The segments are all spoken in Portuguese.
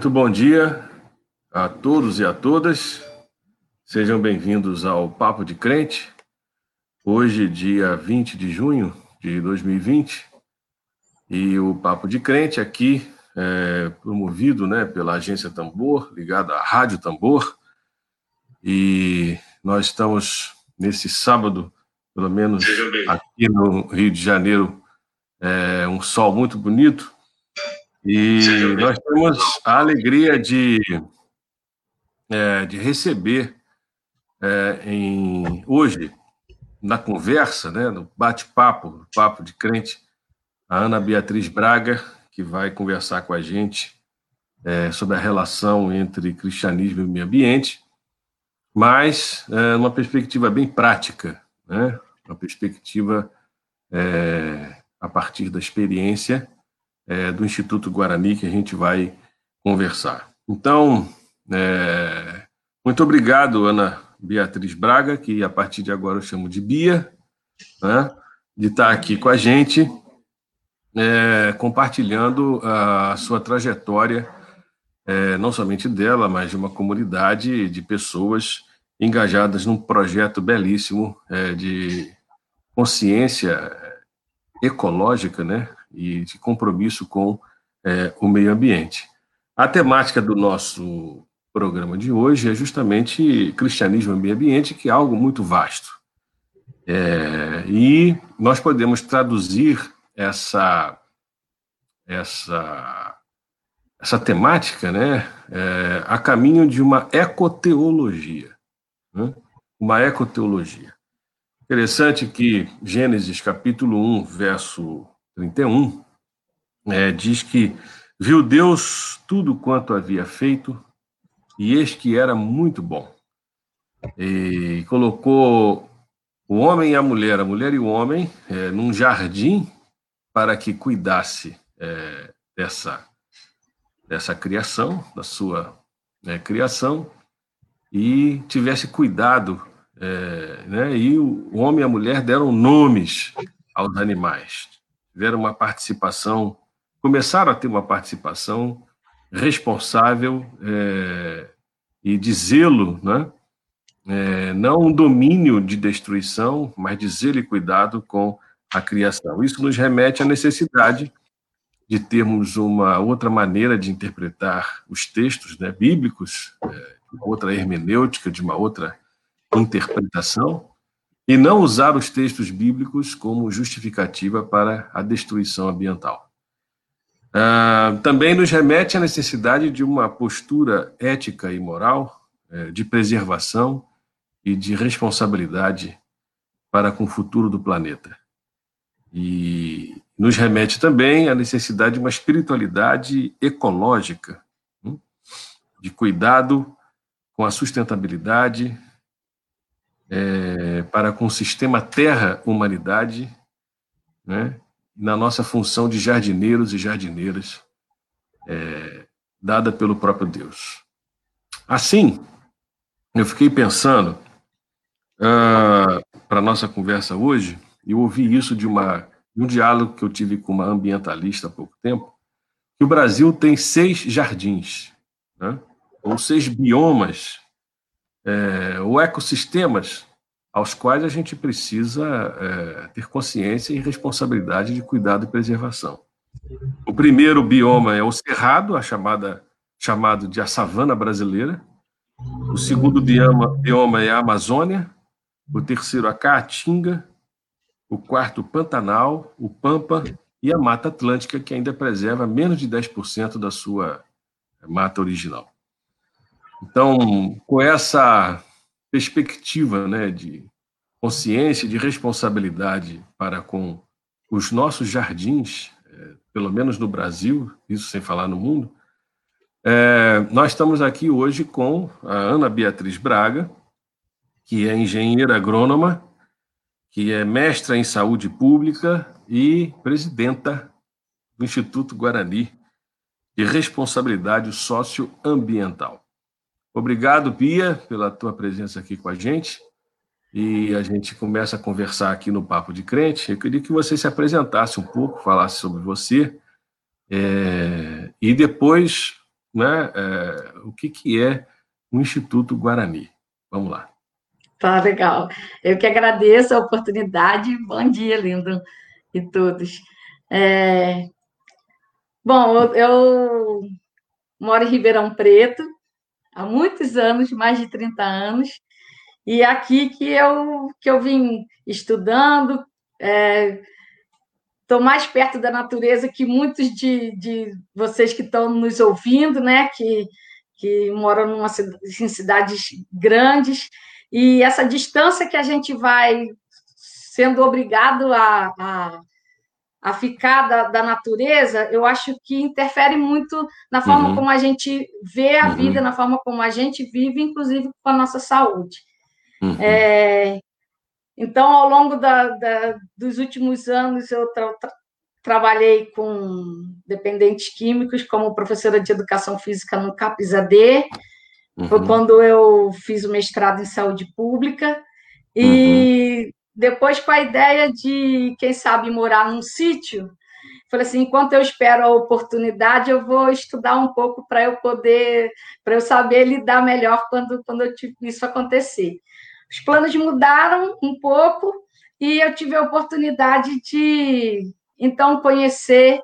Muito bom dia a todos e a todas. Sejam bem-vindos ao Papo de Crente. Hoje, dia 20 de junho de 2020, e o Papo de Crente aqui é promovido né, pela agência Tambor, ligada à Rádio Tambor, e nós estamos nesse sábado, pelo menos aqui no Rio de Janeiro, é um sol muito bonito, e nós temos a alegria de, é, de receber é, em, hoje, na conversa, né, no bate-papo, papo de crente, a Ana Beatriz Braga, que vai conversar com a gente é, sobre a relação entre cristianismo e meio ambiente, mas é, uma perspectiva bem prática, né, uma perspectiva é, a partir da experiência é, do Instituto Guarani que a gente vai conversar. Então, é, muito obrigado, Ana Beatriz Braga, que a partir de agora eu chamo de Bia, né, de estar aqui com a gente, é, compartilhando a sua trajetória, é, não somente dela, mas de uma comunidade de pessoas engajadas num projeto belíssimo é, de consciência ecológica, né, e de compromisso com é, o meio ambiente. A temática do nosso programa de hoje é justamente cristianismo e meio ambiente, que é algo muito vasto. É, e nós podemos traduzir essa essa essa temática, né, é, a caminho de uma ecoteologia, né? uma ecoteologia. Interessante que Gênesis capítulo 1, verso 31, é, diz que viu Deus tudo quanto havia feito, e eis que era muito bom. E colocou o homem e a mulher, a mulher e o homem, é, num jardim para que cuidasse é, dessa, dessa criação, da sua né, criação, e tivesse cuidado é, né? E o homem e a mulher deram nomes aos animais, tiveram uma participação, começaram a ter uma participação responsável é, e de zelo, né? É, não um domínio de destruição, mas de zelo e cuidado com a criação. Isso nos remete à necessidade de termos uma outra maneira de interpretar os textos né, bíblicos, é, outra hermenêutica, de uma outra interpretação e não usar os textos bíblicos como justificativa para a destruição ambiental. Uh, também nos remete à necessidade de uma postura ética e moral, uh, de preservação e de responsabilidade para com o futuro do planeta. E nos remete também à necessidade de uma espiritualidade ecológica, hum, de cuidado com a sustentabilidade, é, para com o sistema Terra-Humanidade, né, na nossa função de jardineiros e jardineiras, é, dada pelo próprio Deus. Assim, eu fiquei pensando, uh, para a nossa conversa hoje, eu ouvi isso de, uma, de um diálogo que eu tive com uma ambientalista há pouco tempo, que o Brasil tem seis jardins, né, ou seis biomas é, ou ecossistemas aos quais a gente precisa é, ter consciência e responsabilidade de cuidado e preservação. O primeiro bioma é o cerrado, a chamada chamado de a savana brasileira. O segundo bioma, bioma é a Amazônia. O terceiro a Caatinga. O quarto o Pantanal, o Pampa e a Mata Atlântica, que ainda preserva menos de 10% da sua mata original. Então, com essa perspectiva né, de consciência, de responsabilidade para com os nossos jardins, é, pelo menos no Brasil, isso sem falar no mundo, é, nós estamos aqui hoje com a Ana Beatriz Braga, que é engenheira agrônoma, que é mestra em saúde pública e presidenta do Instituto Guarani de Responsabilidade Socioambiental. Obrigado, Pia, pela tua presença aqui com a gente. E a gente começa a conversar aqui no Papo de Crente. Eu queria que você se apresentasse um pouco, falasse sobre você. É, e depois né, é, o que, que é o Instituto Guarani. Vamos lá. Tá legal. Eu que agradeço a oportunidade. Bom dia, lindo, e todos. É... Bom, eu, eu moro em Ribeirão Preto há muitos anos, mais de 30 anos, e é aqui que eu, que eu vim estudando, estou é, mais perto da natureza que muitos de, de vocês que estão nos ouvindo, né, que, que moram numa, em cidades grandes, e essa distância que a gente vai sendo obrigado a, a, a ficar da, da, natureza, eu acho que interfere muito na forma uhum. como a gente vê a uhum. vida, na forma como a gente vive, inclusive com a nossa saúde. Uhum. É, então, ao longo da, da, dos últimos anos, eu tra tra trabalhei com dependentes químicos como professora de educação física no Uhum. Foi quando eu fiz o mestrado em saúde pública. E uhum. Depois, com a ideia de, quem sabe, morar num sítio, falei assim: enquanto eu espero a oportunidade, eu vou estudar um pouco para eu poder, para eu saber lidar melhor quando, quando isso acontecer. Os planos mudaram um pouco e eu tive a oportunidade de, então, conhecer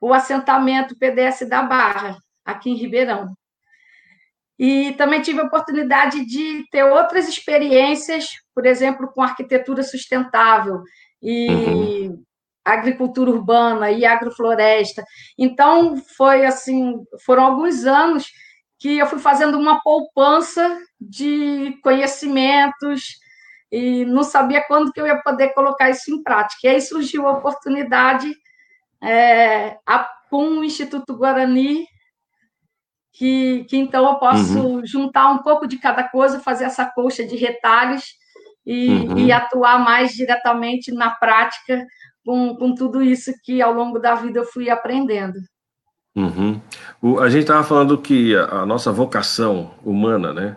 o assentamento PDS da Barra, aqui em Ribeirão. E também tive a oportunidade de ter outras experiências, por exemplo, com arquitetura sustentável e uhum. agricultura urbana e agrofloresta. Então, foi assim, foram alguns anos que eu fui fazendo uma poupança de conhecimentos e não sabia quando que eu ia poder colocar isso em prática. E aí surgiu a oportunidade é, a, com o Instituto Guarani que, que então eu posso uhum. juntar um pouco de cada coisa, fazer essa colcha de retalhos e, uhum. e atuar mais diretamente na prática com, com tudo isso que ao longo da vida eu fui aprendendo. Uhum. O, a gente estava falando que a, a, nossa vocação humana, né,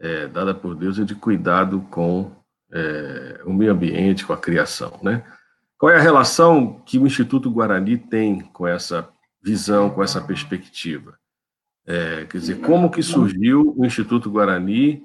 é, dada por Deus, é de cuidado com é, o meio ambiente, com a criação, né? Qual é a relação que o Instituto Guarani tem com essa visão, com essa perspectiva? É, quer dizer, como que surgiu o Instituto Guarani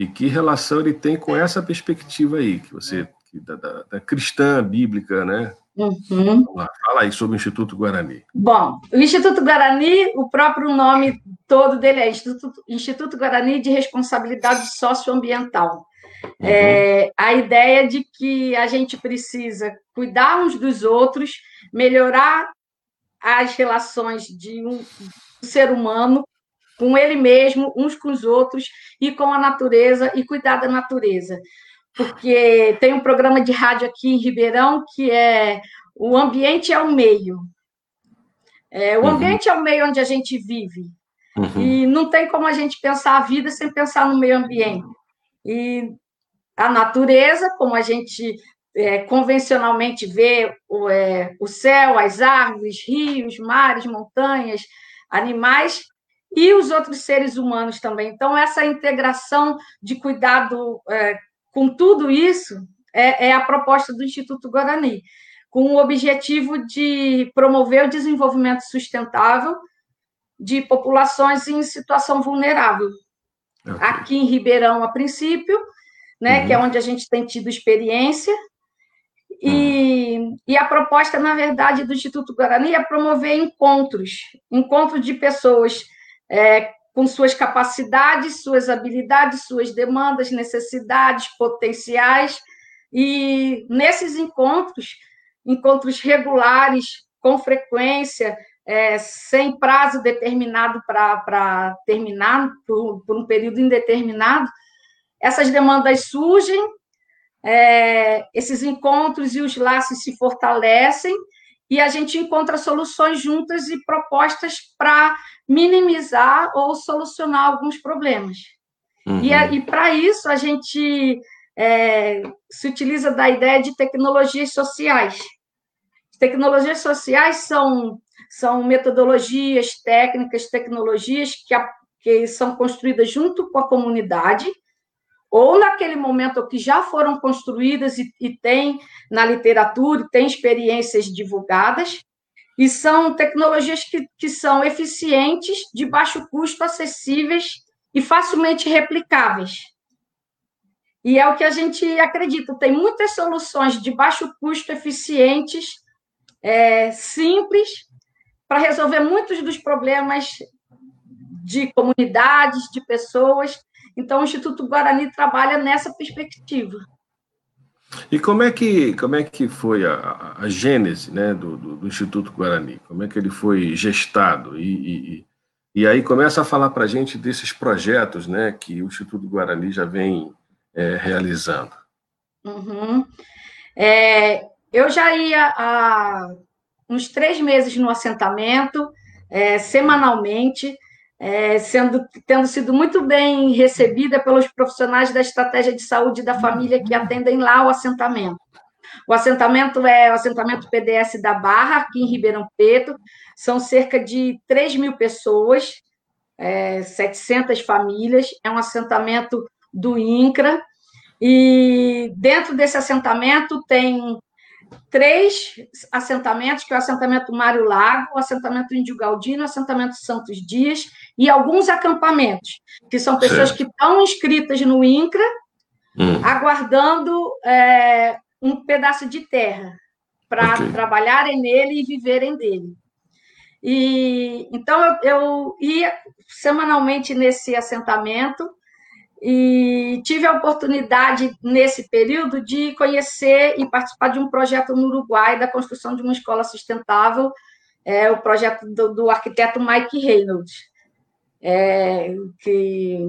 e que relação ele tem com essa perspectiva aí, que você, que da, da, da, cristã bíblica, né? Uhum. Fala aí sobre o Instituto Guarani. Bom, o Instituto Guarani, o próprio nome todo dele é Instituto, Instituto Guarani de Responsabilidade Socioambiental. Uhum. É, a ideia de que a gente precisa cuidar uns dos outros, melhorar as relações de um, ser humano com ele mesmo, uns com os outros e com a natureza e cuidar da natureza. Porque tem um programa de rádio aqui em Ribeirão que é o ambiente é o meio. É, o uhum. ambiente é o meio onde a gente vive. Uhum. E não tem como a gente pensar a vida sem pensar no meio ambiente. E a natureza, como a gente é, convencionalmente vê o, é, o céu, as árvores, rios, mares, montanhas, animais e os outros seres humanos também. Então, essa integração de cuidado é, com tudo isso é, é, a proposta do Instituto Guarani, com o objetivo de promover o desenvolvimento sustentável de populações em situação vulnerável. Okay. Aqui em Ribeirão, a princípio, né, uhum. que é onde a gente tem tido experiência, e, uhum. e, a proposta, na verdade, do Instituto Guarani é promover encontros, encontros de pessoas é, com suas capacidades, suas habilidades, suas demandas, necessidades, potenciais, e nesses encontros, encontros regulares, com frequência, é, sem prazo determinado para terminar, por, por um período indeterminado, essas demandas surgem é, esses encontros e os laços se fortalecem e a gente encontra soluções juntas e propostas para minimizar ou solucionar alguns problemas. Uhum. E, e para isso a gente é, se utiliza da ideia de tecnologias sociais. Tecnologias sociais são, são metodologias, técnicas, tecnologias que, a, que são construídas junto com a comunidade ou naquele momento que já foram construídas e, e tem na literatura, tem experiências divulgadas, e são tecnologias que, que são eficientes, de baixo custo, acessíveis e facilmente replicáveis. E é o que a gente acredita. Tem muitas soluções de baixo custo, eficientes, é, simples, para resolver muitos dos problemas de comunidades, de pessoas. Então, o Instituto Guarani trabalha nessa perspectiva. E como é que, como é que foi a, a gênese né, do, do, do, Instituto Guarani? Como é que ele foi gestado? E, e, e aí começa a falar para a gente desses projetos né, que o Instituto Guarani já vem é, realizando. Uhum. É, eu já ia há uns três meses no assentamento, é, semanalmente, é, sendo, tendo sido muito bem recebida pelos profissionais da estratégia de saúde da família que atendem lá o assentamento. O assentamento é o assentamento PDS da Barra, aqui em Ribeirão Preto, são cerca de 3 mil pessoas, é, 700 famílias, é um assentamento do INCRA, e dentro desse assentamento tem três assentamentos, que é o assentamento Mário Lago, o assentamento Índio Galdino, o assentamento Santos Dias, e alguns acampamentos, que são pessoas certo. que estão inscritas no INCRA, hum. aguardando é, um pedaço de terra para okay. trabalharem nele e viverem dele. E então eu, eu ia semanalmente nesse assentamento e tive a oportunidade, nesse período, de conhecer e participar de um projeto no Uruguai da construção de uma escola sustentável, é, o projeto do, do arquiteto Mike Reynolds, é, que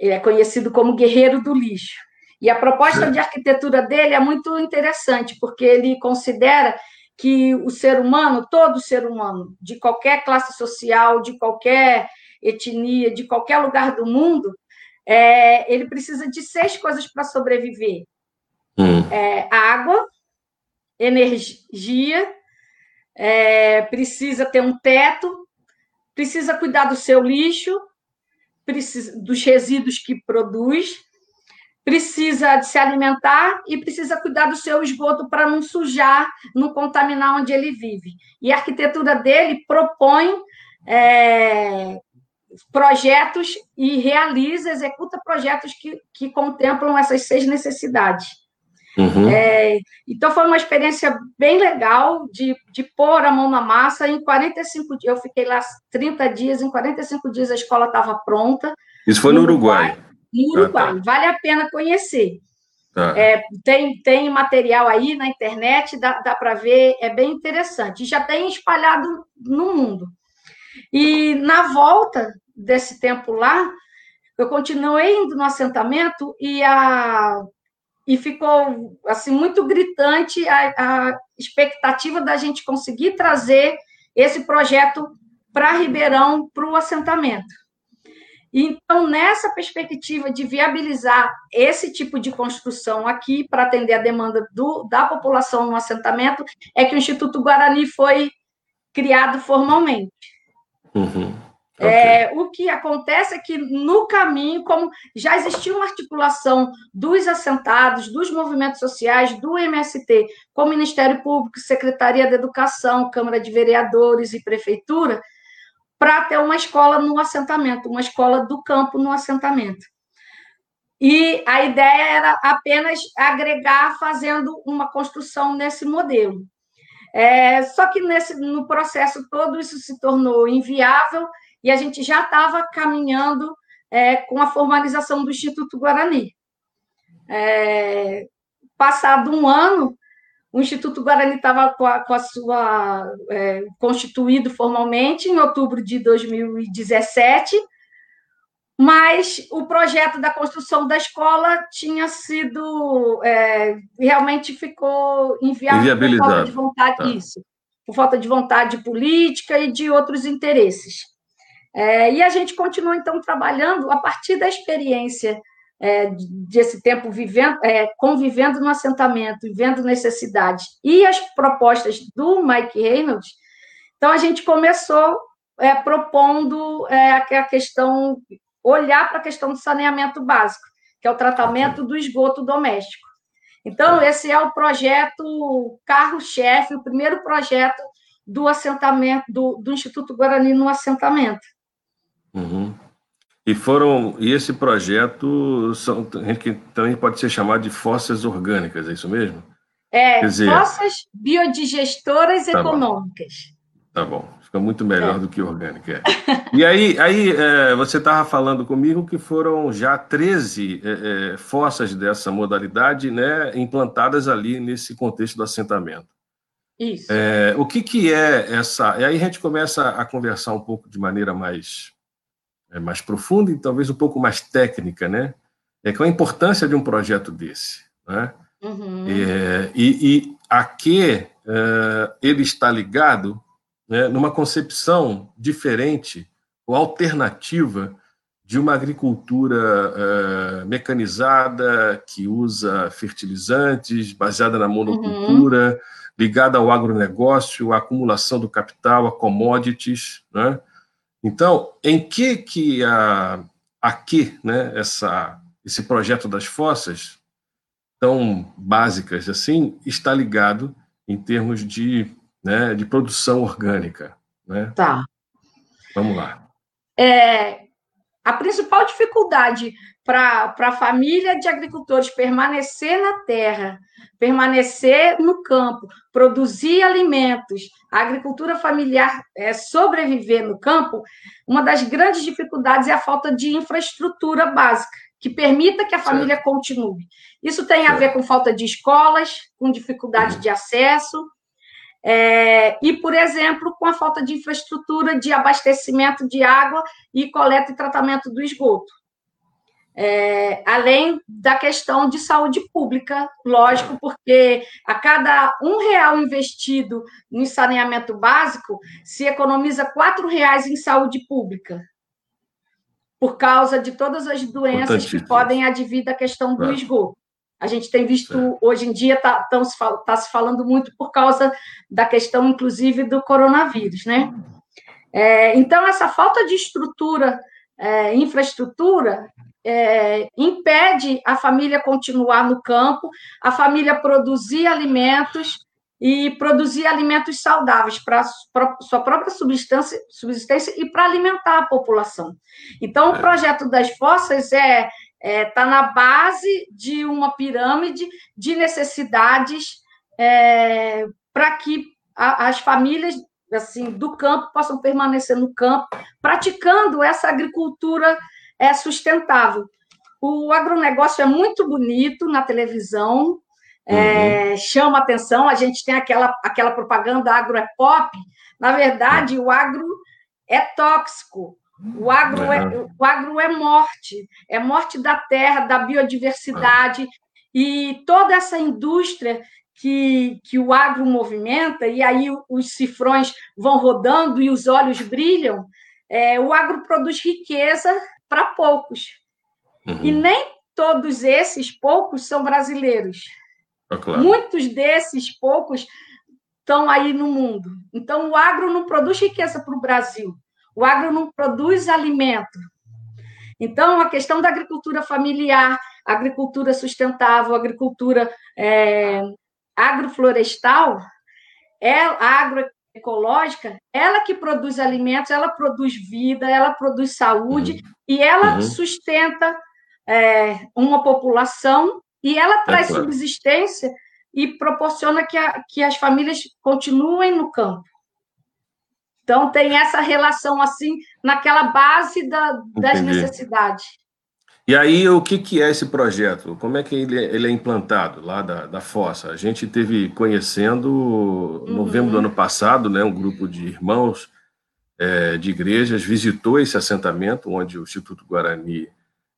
é conhecido como Guerreiro do Lixo. E a proposta de arquitetura dele é muito interessante, porque ele considera que o ser humano, todo ser humano, de qualquer classe social, de qualquer etnia, de qualquer lugar do mundo, é, ele precisa de seis coisas para sobreviver: hum. é, água, energia, é, precisa ter um teto, precisa cuidar do seu lixo, precisa, dos resíduos que produz, precisa de se alimentar e precisa cuidar do seu esgoto para não sujar, não contaminar onde ele vive. E a arquitetura dele propõe é, projetos e realiza, executa projetos que, que contemplam essas seis necessidades. Uhum. É, então, foi uma experiência bem legal de, de pôr a mão na massa. Em 45 dias, eu fiquei lá 30 dias, em 45 dias a escola estava pronta. Isso foi no, no Uruguai. Uruguai. No Uruguai, ah, tá. vale a pena conhecer. Tá. É, tem, tem material aí na internet, dá, dá para ver, é bem interessante. Já tem espalhado no mundo. E na volta desse tempo lá, eu continuei indo no assentamento e a e ficou assim muito gritante a, a expectativa da gente conseguir trazer esse projeto para Ribeirão para o assentamento. Então, nessa perspectiva de viabilizar esse tipo de construção aqui para atender a demanda do, da população no assentamento, é que o Instituto Guarani foi criado formalmente. Uhum. É, o que acontece é que no caminho, como já existia uma articulação dos assentados, dos movimentos sociais, do MST, com o Ministério Público, Secretaria da Educação, Câmara de Vereadores e Prefeitura, para ter uma escola no assentamento, uma escola do campo no assentamento. E a ideia era apenas agregar, fazendo uma construção nesse modelo. É, só que nesse, no processo todo isso se tornou inviável e a gente já estava caminhando é, com a formalização do Instituto Guarani. É, passado um ano, o Instituto Guarani estava com, com, a sua é, constituído formalmente em outubro de 2017, mas o projeto da construção da escola tinha sido é, realmente ficou inviável por falta de vontade tá. isso, por falta de vontade política e de outros interesses. É, e a gente continua, então, trabalhando a partir da experiência é, desse tempo vivendo, é, convivendo no assentamento, vendo necessidades, e as propostas do Mike Reynolds. Então, a gente começou é, propondo é, a questão, olhar para a questão do saneamento básico, que é o tratamento do esgoto doméstico. Então, esse é o projeto carro-chefe, o primeiro projeto do assentamento, do, do Instituto Guarani no assentamento. Uhum. E foram e esse projeto são, que também pode ser chamado de fossas orgânicas, é isso mesmo? É, dizer, fossas biodigestoras tá econômicas. Bom. Tá bom, fica muito melhor é. do que orgânica. É. E aí, aí é, você estava falando comigo que foram já 13 é, é, fossas dessa modalidade né, implantadas ali nesse contexto do assentamento. Isso. É, o que, que é essa. E aí a gente começa a conversar um pouco de maneira mais é, mais profunda e talvez um pouco mais técnica, né? É qual a importância de um projeto desse, né? Uhum. É, e, e, a que é, ele está ligado né, numa concepção diferente ou alternativa de uma agricultura é, mecanizada que usa fertilizantes, baseada na monocultura, uhum. ligada ao agronegócio, à acumulação do capital, a commodities, né? Então, em que que a aqui, né, essa esse projeto das fossas tão básicas assim está ligado em termos de, né, de produção orgânica, né? Tá. Vamos lá. É, a principal dificuldade para a família de agricultores permanecer na terra, permanecer no campo, produzir alimentos, a agricultura familiar é, sobreviver no campo, uma das grandes dificuldades é a falta de infraestrutura básica que permita que a família continue. Isso tem a ver com falta de escolas, com dificuldade de acesso, é, e, por exemplo, com a falta de infraestrutura de abastecimento de água e coleta e tratamento do esgoto. É, além da questão de saúde pública, lógico, porque a cada um real investido em saneamento básico, se economiza quatro reais em saúde pública, por causa de todas as doenças que podem advir da questão do esgoto. A gente tem visto, hoje em dia, está tá se falando muito por causa da questão, inclusive, do coronavírus, né? É, então, essa falta de estrutura, é, infraestrutura, é, impede a família continuar no campo, a família produzir alimentos e produzir alimentos saudáveis para sua própria subsistência, subsistência e para alimentar a população. Então, o é. projeto das fossas é está é, tá na base de uma pirâmide de necessidades é, para que a, as famílias assim do campo possam permanecer no campo, praticando essa agricultura é, sustentável. O agronegócio é muito bonito na televisão, é, uhum. chama atenção. A gente tem aquela, aquela propaganda agro é pop. Na verdade, o agro é tóxico. O agro, é, o agro é morte, é morte da terra, da biodiversidade, e toda essa indústria que, que o agro movimenta, e aí os cifrões vão rodando e os olhos brilham, é, o agro produz riqueza para poucos. Uhum. E nem todos esses poucos são brasileiros. É claro. Muitos desses poucos estão aí no mundo. Então, o agro não produz riqueza para o Brasil. O agro não produz alimento. Então, a questão da agricultura familiar, agricultura sustentável, agricultura é, agroflorestal, é, agroecológica, ela que produz alimentos, ela produz vida, ela produz saúde uhum. e ela uhum. sustenta é, uma população e ela é traz é claro. subsistência e proporciona que, a, que as famílias continuem no campo. Então, tem essa relação, assim, naquela base da, das Entendi. necessidades. E aí, o que, que é esse projeto? Como é que ele, é, ele é implantado lá da, da Fossa? A gente teve conhecendo, em novembro uhum. do ano passado, né, um grupo de irmãos é, de igrejas visitou esse assentamento, onde o Instituto Guarani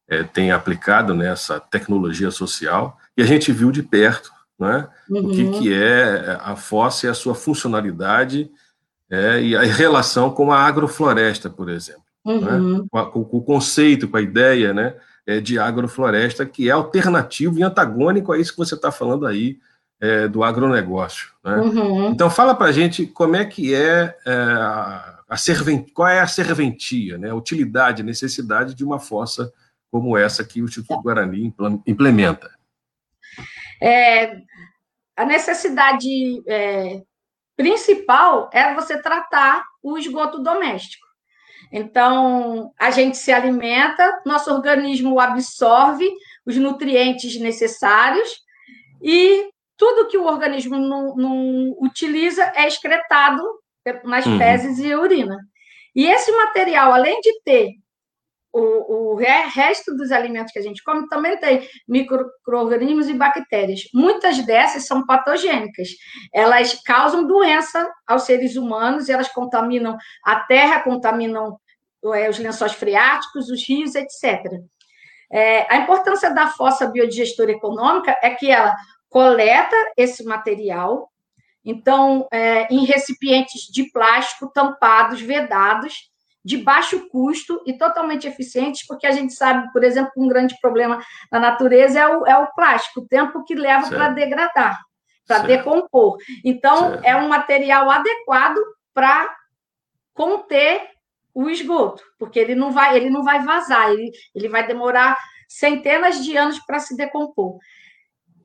é, tem aplicado nessa né, tecnologia social, e a gente viu de perto né, uhum. o que, uhum. que é a Fossa e a sua funcionalidade é, e a relação com a agrofloresta, por exemplo. Né? Uhum. Né? Com, com, o conceito, com a ideia né, é, de agrofloresta, que é alternativo e antagônico a isso que você está falando aí é, do agronegócio. Né? Uhum. Então, fala para a gente como é que é, é a, a servent, qual é a serventia, né, a utilidade, a necessidade de uma fossa como essa que o Instituto Guarani implementa. É, a necessidade é, principal é você tratar o esgoto doméstico. Então, a gente se alimenta, nosso organismo absorve os nutrientes necessários e tudo que o organismo não, não utiliza é excretado nas uhum. fezes e urina. E esse material, além de ter o, o resto dos alimentos que a gente come, também tem micro-organismos e bactérias. Muitas dessas são patogênicas. Elas causam doença aos seres humanos, elas contaminam a terra, contaminam os lençóis freáticos, os rios, etc. É, a importância da fossa biodigestora econômica é que ela coleta esse material, então, é, em recipientes de plástico tampados, vedados, de baixo custo e totalmente eficientes, porque a gente sabe, por exemplo, um grande problema na natureza é o, é o plástico, o tempo que leva para degradar, para decompor. Então, certo. é um material adequado para conter o esgoto, porque ele não vai, ele não vai vazar, ele, ele vai demorar centenas de anos para se decompor.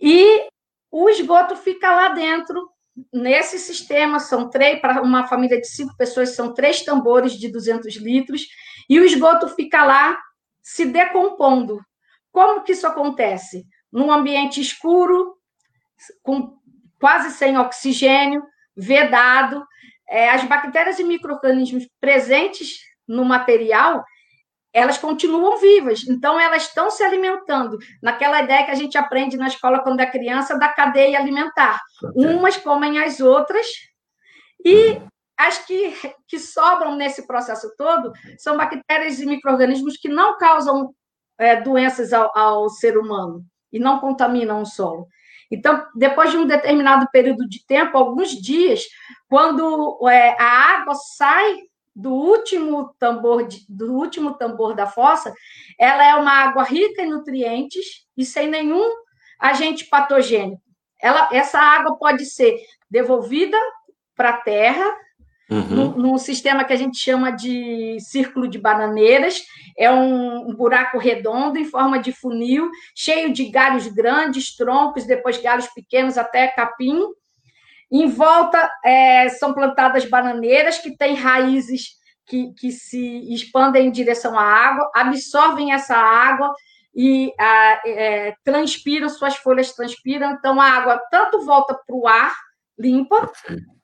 E o esgoto fica lá dentro nesse sistema, são três, para uma família de cinco pessoas, são três tambores de 200 litros, e o esgoto fica lá se decompondo. Como que isso acontece? Num ambiente escuro, com quase sem oxigênio, vedado, é, as bactérias e micro-organismos presentes no material, elas continuam vivas, então elas estão se alimentando naquela ideia que a gente aprende na escola quando é criança da cadeia alimentar. Umas comem as outras e as que, que sobram nesse processo todo são bactérias e micro-organismos que não causam é, doenças ao, ao ser humano e não contaminam o solo. Então, depois de um determinado período de tempo, alguns dias, quando é, a água sai do último tambor de, do último tambor da fossa, ela é uma água rica em nutrientes e sem nenhum agente patogênico. Ela, essa água pode ser devolvida para a terra uhum. num, sistema que a gente chama de círculo de bananeiras. É um, um buraco redondo em forma de funil, cheio de galhos grandes, troncos, depois galhos pequenos até capim em volta é, são plantadas bananeiras que têm raízes que, que se expandem em direção à água, absorvem essa água e a, é, transpiram, suas folhas transpiram, então a água tanto volta para o ar limpa,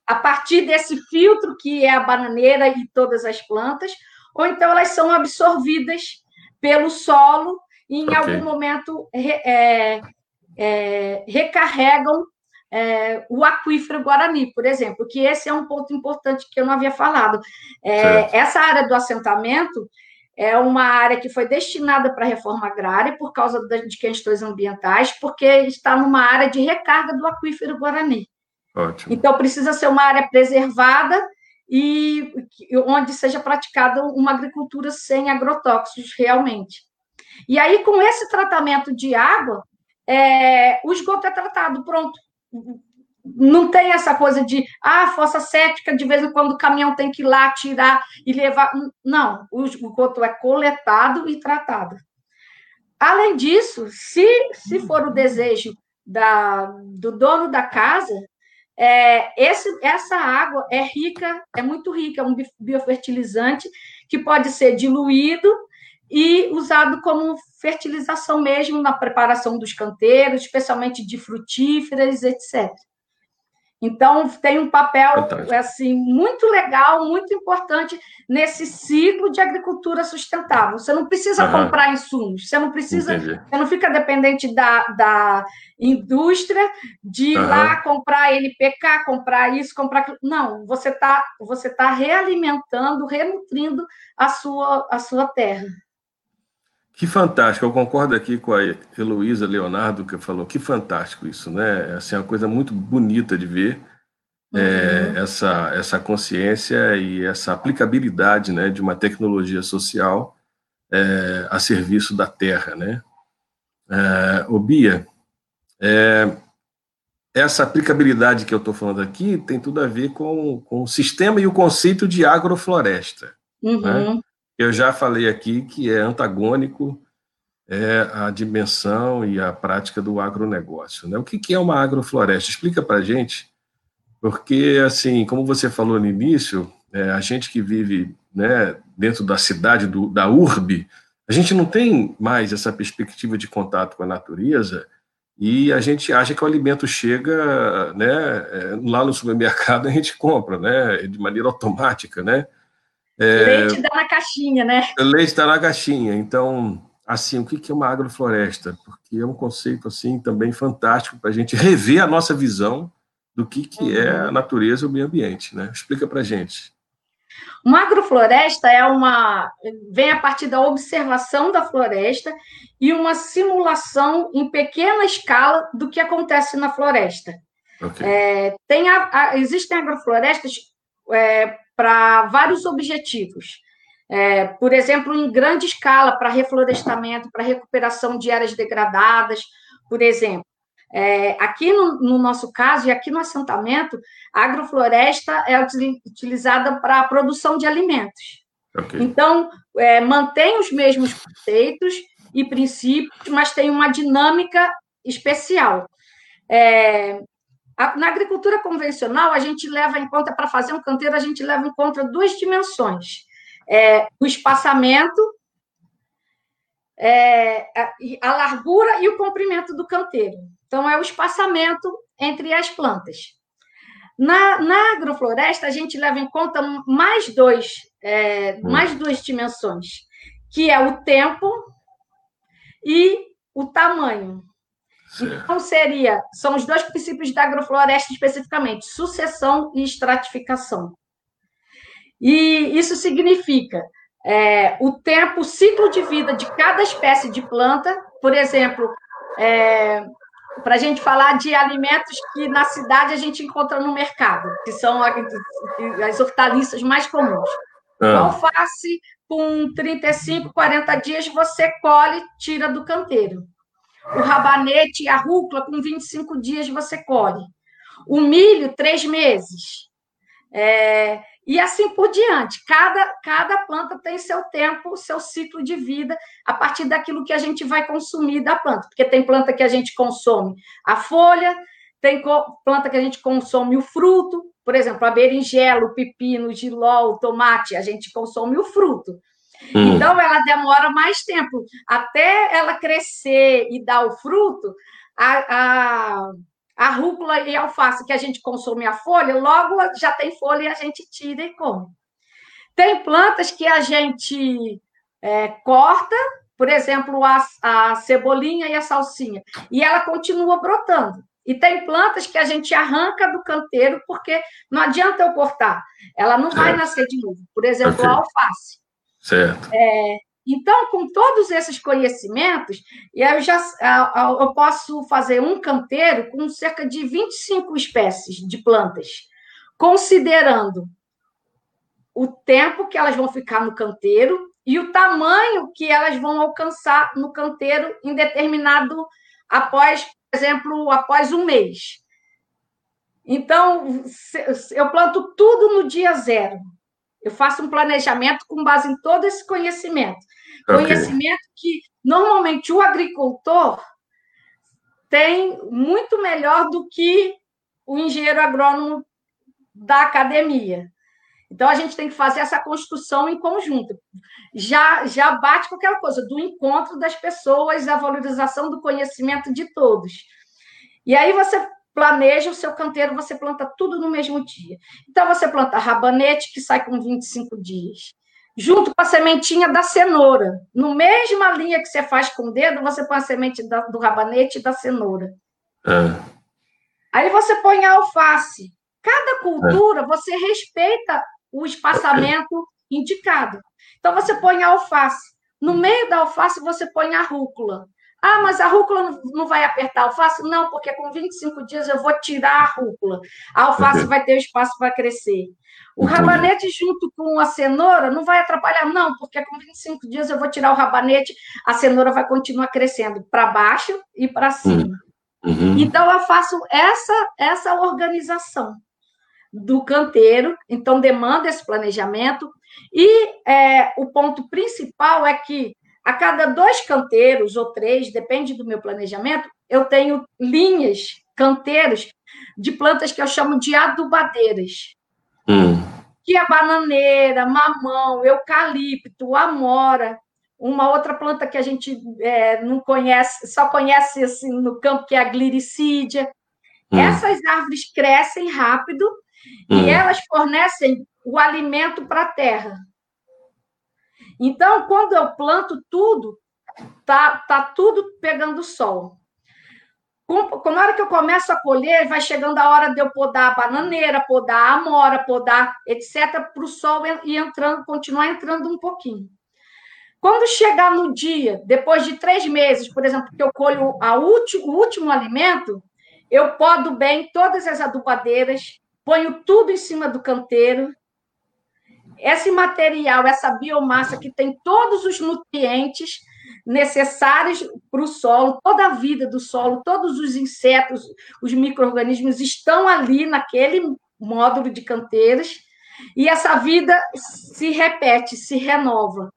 a partir desse filtro que é a bananeira e todas as plantas, ou então elas são absorvidas pelo solo e em okay. algum momento é, é, recarregam é, o aquífero Guarani, por exemplo, que esse é um ponto importante que eu não havia falado. É, essa área do assentamento é uma área que foi destinada para a reforma agrária por causa de questões ambientais, porque está numa área de recarga do aquífero Guarani. Ótimo. Então, precisa ser uma área preservada e onde seja praticada uma agricultura sem agrotóxicos realmente. E aí, com esse tratamento de água, é, o esgoto é tratado, pronto não tem essa coisa de ah, fossa cética, de vez em quando o caminhão tem que ir lá tirar e levar. Não, o esgoto é coletado e tratado. Além disso, se, se for o desejo da, do dono da casa, é, esse, essa água é rica, é muito rica, é um biofertilizante que pode ser diluído e usado como fertilização mesmo na preparação dos canteiros, especialmente de frutíferas, etc. Então, tem um papel assim muito legal, muito importante nesse ciclo de agricultura sustentável. Você não precisa uhum. comprar insumos, você não precisa, Entendi. você não fica dependente da, da indústria de ir uhum. lá comprar NPK, comprar isso, comprar aquilo. Não, você está você tá realimentando, renutrindo a sua, a sua terra. Que fantástico, eu concordo aqui com a Heloísa Leonardo que falou, que fantástico isso, né? Assim, é uma coisa muito bonita de ver é, uhum. é, essa, essa consciência e essa aplicabilidade né, de uma tecnologia social é, a serviço da Terra, né? É, ô Bia, é, essa aplicabilidade que eu estou falando aqui tem tudo a ver com, com o sistema e o conceito de agrofloresta. Né? Uhum. Né? Eu já falei aqui que é antagônico é a dimensão e a prática do agronegócio. Né? O que, é uma agrofloresta? Explica para a gente porque, assim, como você falou no início, é, a gente que vive né, dentro da cidade, do, da urbe, a gente não tem mais essa perspectiva de contato com a natureza e a gente acha que o alimento chega, né, é, lá no supermercado a gente compra, né, de maneira automática, né? É, leite está na caixinha, né? Leite está na caixinha. Então, assim, o que é uma agrofloresta? Porque é um conceito assim também fantástico para a gente rever a nossa visão do que, que é a uhum. natureza e o meio ambiente, né? Explica para gente. Uma agrofloresta é uma vem a partir da observação da floresta e uma simulação em pequena escala do que acontece na floresta. Okay. É, tem a, a, existem agroflorestas é, para vários objetivos. É, por exemplo, em grande escala, para reflorestamento, para recuperação de áreas degradadas, por exemplo. É, aqui no, no, nosso caso, e aqui no assentamento, a agrofloresta é utilizada para a produção de alimentos. Okay. Então, é, mantém os mesmos conceitos e princípios, mas tem uma dinâmica especial. É, na agricultura convencional, a gente leva em conta, para fazer um canteiro, a gente leva em conta duas dimensões: é, o espaçamento, é, a, largura e o comprimento do canteiro. Então, é o espaçamento entre as plantas. Na, na agrofloresta, a gente leva em conta mais, dois, é, hum. mais duas dimensões, que é o tempo e o tamanho. Então, seria, são os dois princípios da agrofloresta especificamente, sucessão e estratificação. E isso significa é, o tempo, o ciclo de vida de cada espécie de planta, por exemplo, é, para a gente falar de alimentos que na cidade a gente encontra no mercado, que são as hortaliças mais comuns. Ah. alface, com 35, 40 dias, você colhe, tira do canteiro. O rabanete e a rúcula, com 25 dias, você colhe. O milho, três meses. É, e assim por diante. Cada, cada planta tem seu tempo, seu ciclo de vida, a partir daquilo que a gente vai consumir da planta. Porque tem planta que a gente consome a folha, tem planta que a gente consome o fruto, por exemplo, a berinjela, o pepino, o giló, o tomate, a gente consome o fruto. Hum. Então, ela demora mais tempo. Até ela crescer e dar o fruto, a, a a rúcula e a alface que a gente consome a folha, logo já tem folha e a gente tira e come. Tem plantas que a gente é, corta, por exemplo, a, a cebolinha e a salsinha, e ela continua brotando. E tem plantas que a gente arranca do canteiro, porque não adianta eu cortar, ela não vai nascer de novo. Por exemplo, okay. a alface. Certo. É, então, com todos esses conhecimentos, eu já eu posso fazer um canteiro com cerca de 25 espécies de plantas, considerando o tempo que elas vão ficar no canteiro e o tamanho que elas vão alcançar no canteiro em determinado após, por exemplo, após um mês. Então, eu planto tudo no dia zero. Eu faço um planejamento com base em todo esse conhecimento. Okay. Conhecimento que normalmente o agricultor tem muito melhor do que o engenheiro agrônomo da academia. Então a gente tem que fazer essa construção em conjunto. Já já bate com aquela coisa do encontro das pessoas, a valorização do conhecimento de todos. E aí você planeja o seu canteiro, você planta tudo no mesmo dia. Então, você planta rabanete, que sai com 25 dias, junto com a sementinha da cenoura. No mesma linha que você faz com o dedo, você põe a semente do rabanete e da cenoura. É. Aí você põe a alface. Cada cultura, é. você respeita o espaçamento indicado. Então, você põe a alface. No meio da alface, você põe a rúcula. Ah, mas a rúcula não vai apertar a alface? Não, porque com 25 dias eu vou tirar a rúcula. A alface vai ter espaço para crescer. O rabanete junto com a cenoura não vai atrapalhar, não, porque com 25 dias eu vou tirar o rabanete, a cenoura vai continuar crescendo para baixo e para cima. Uhum. Então, eu faço essa, essa organização do canteiro, então demanda esse planejamento. E é, o ponto principal é que a cada dois canteiros ou três, depende do meu planejamento, eu tenho linhas canteiros de plantas que eu chamo de adubadeiras. Hum. Que é bananeira, mamão, eucalipto, amora, uma outra planta que a gente é, não conhece, só conhece assim, no campo, que é a gliricídia. Hum. Essas árvores crescem rápido hum. e elas fornecem o alimento para a terra. Então, quando eu planto tudo, tá, tá tudo pegando sol. Com, na hora que eu começo a colher, vai chegando a hora de eu podar a bananeira, podar a amora, podar, etc., para o sol ir entrando, continuar entrando um pouquinho. Quando chegar no dia, depois de três meses, por exemplo, que eu colho a último, o último alimento, eu podo bem todas as adubadeiras, ponho tudo em cima do canteiro. Esse material, essa biomassa que tem todos os nutrientes necessários para o solo, toda a vida do solo, todos os insetos, os micro-organismos estão ali naquele módulo de canteiras, e essa vida se repete, se renova.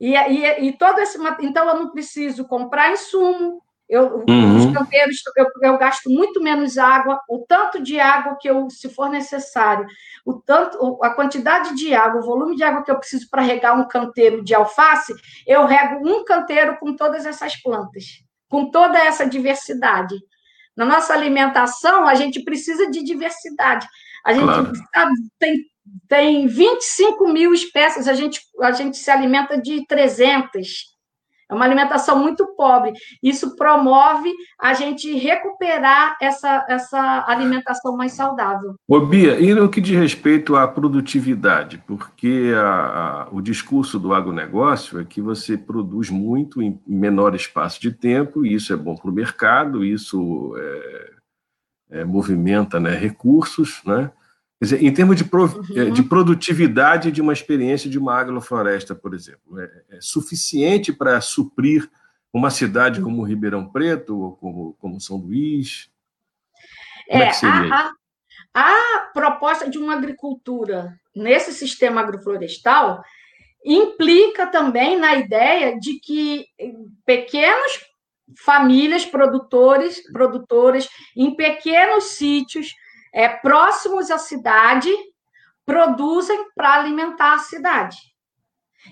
E, e, e todo esse então eu não preciso comprar insumo, eu, uhum. Os canteiros, eu, eu, gasto muito menos água, o tanto de água que eu, se for necessário, o tanto, a quantidade de água, o volume de água que eu preciso para regar um canteiro de alface, eu rego um canteiro com todas essas plantas, com toda essa diversidade. Na nossa alimentação, a gente precisa de diversidade. A gente claro. sabe, tem, tem 25 mil espécies, a gente, a gente se alimenta de 300. É uma alimentação muito pobre. Isso promove a gente recuperar essa, essa alimentação mais saudável. Ô, Bia, e no que diz respeito à produtividade? Porque a, a, o discurso do agronegócio é que você produz muito em menor espaço de tempo, e isso é bom para o mercado, isso é, é, movimenta né, recursos, né? Dizer, em termos de, pro, uhum. de produtividade de uma experiência de uma agrofloresta, por exemplo, é, é suficiente para suprir uma cidade como Ribeirão Preto ou como, como São Luís? Como é, é a, a, a proposta de uma agricultura nesse sistema agroflorestal implica também na ideia de que pequenas famílias produtores, produtoras em pequenos sítios é, próximos à cidade produzem para alimentar a cidade.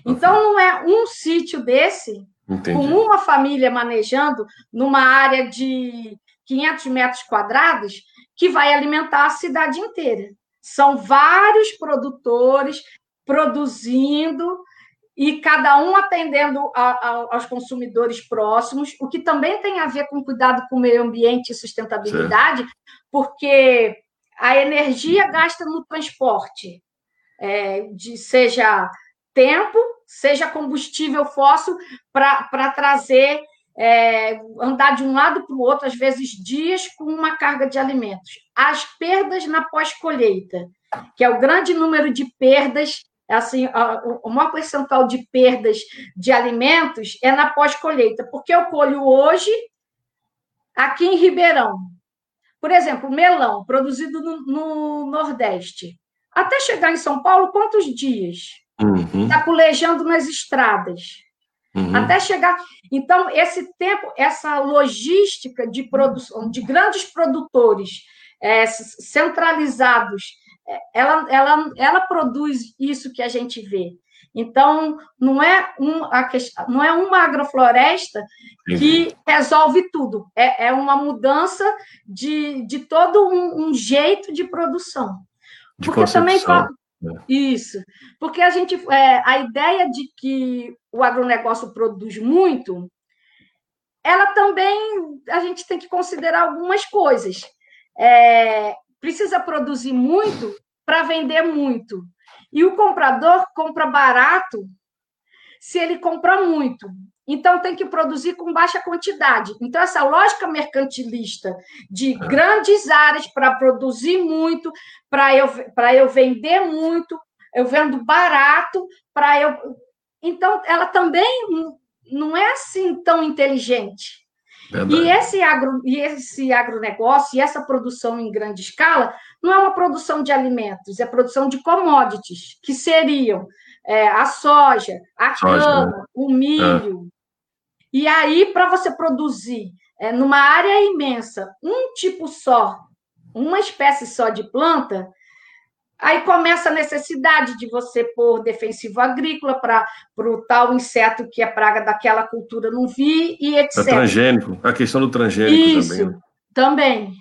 Então, não é um sítio desse, Entendi. com uma família manejando, numa área de 500 metros quadrados, que vai alimentar a cidade inteira. São vários produtores produzindo e cada um atendendo a, a, aos consumidores próximos, o que também tem a ver com cuidado com o meio ambiente e sustentabilidade, certo. porque a energia gasta no transporte, é, de seja tempo, seja combustível fóssil, para trazer, é, andar de um lado para o outro, às vezes dias, com uma carga de alimentos. As perdas na pós-colheita, que é o grande número de perdas, assim, o maior percentual de perdas de alimentos é na pós-colheita, porque eu colho hoje aqui em Ribeirão, por exemplo, melão, produzido no, no Nordeste. Até chegar em São Paulo, quantos dias? Uhum. Tá nas estradas. Uhum. Até chegar. Então, esse tempo, essa logística de produção, de grandes produtores é, centralizados, é, ela, ela, ela produz isso que a gente vê. Então, não é, um, a, não é uma agrofloresta que resolve tudo, é, é uma mudança de, de todo um, um jeito de produção. De porque também né? isso, porque a gente é, a ideia de que o agronegócio produz muito, ela também a gente tem que considerar algumas coisas. É, precisa produzir muito para vender muito. E o comprador compra barato se ele compra muito. Então, tem que produzir com baixa quantidade. Então, essa lógica mercantilista de é. grandes áreas para produzir muito, para eu, eu vender muito, eu vendo barato, para eu. Então, ela também não é assim tão inteligente. E esse, agro, e esse agronegócio e essa produção em grande escala não é uma produção de alimentos, é produção de commodities, que seriam é, a soja, a soja, cana, né? o milho. É. E aí, para você produzir é, numa área imensa, um tipo só, uma espécie só de planta, Aí começa a necessidade de você pôr defensivo agrícola para o tal inseto que é praga daquela cultura não vir e etc. É transgênico, a questão do transgênico Isso, também. Né? também.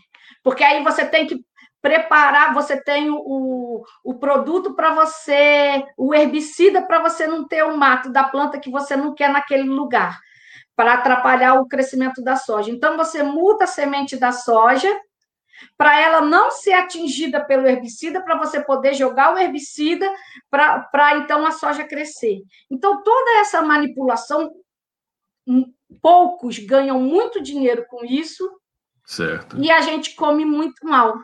Porque aí você tem que preparar, você tem o, o produto para você, o herbicida para você não ter o mato da planta que você não quer naquele lugar, para atrapalhar o crescimento da soja. Então, você muda a semente da soja para ela não ser atingida pelo herbicida, para você poder jogar o herbicida, para então a soja crescer. Então, toda essa manipulação, hum, poucos ganham muito dinheiro com isso, certo. e a gente come muito mal.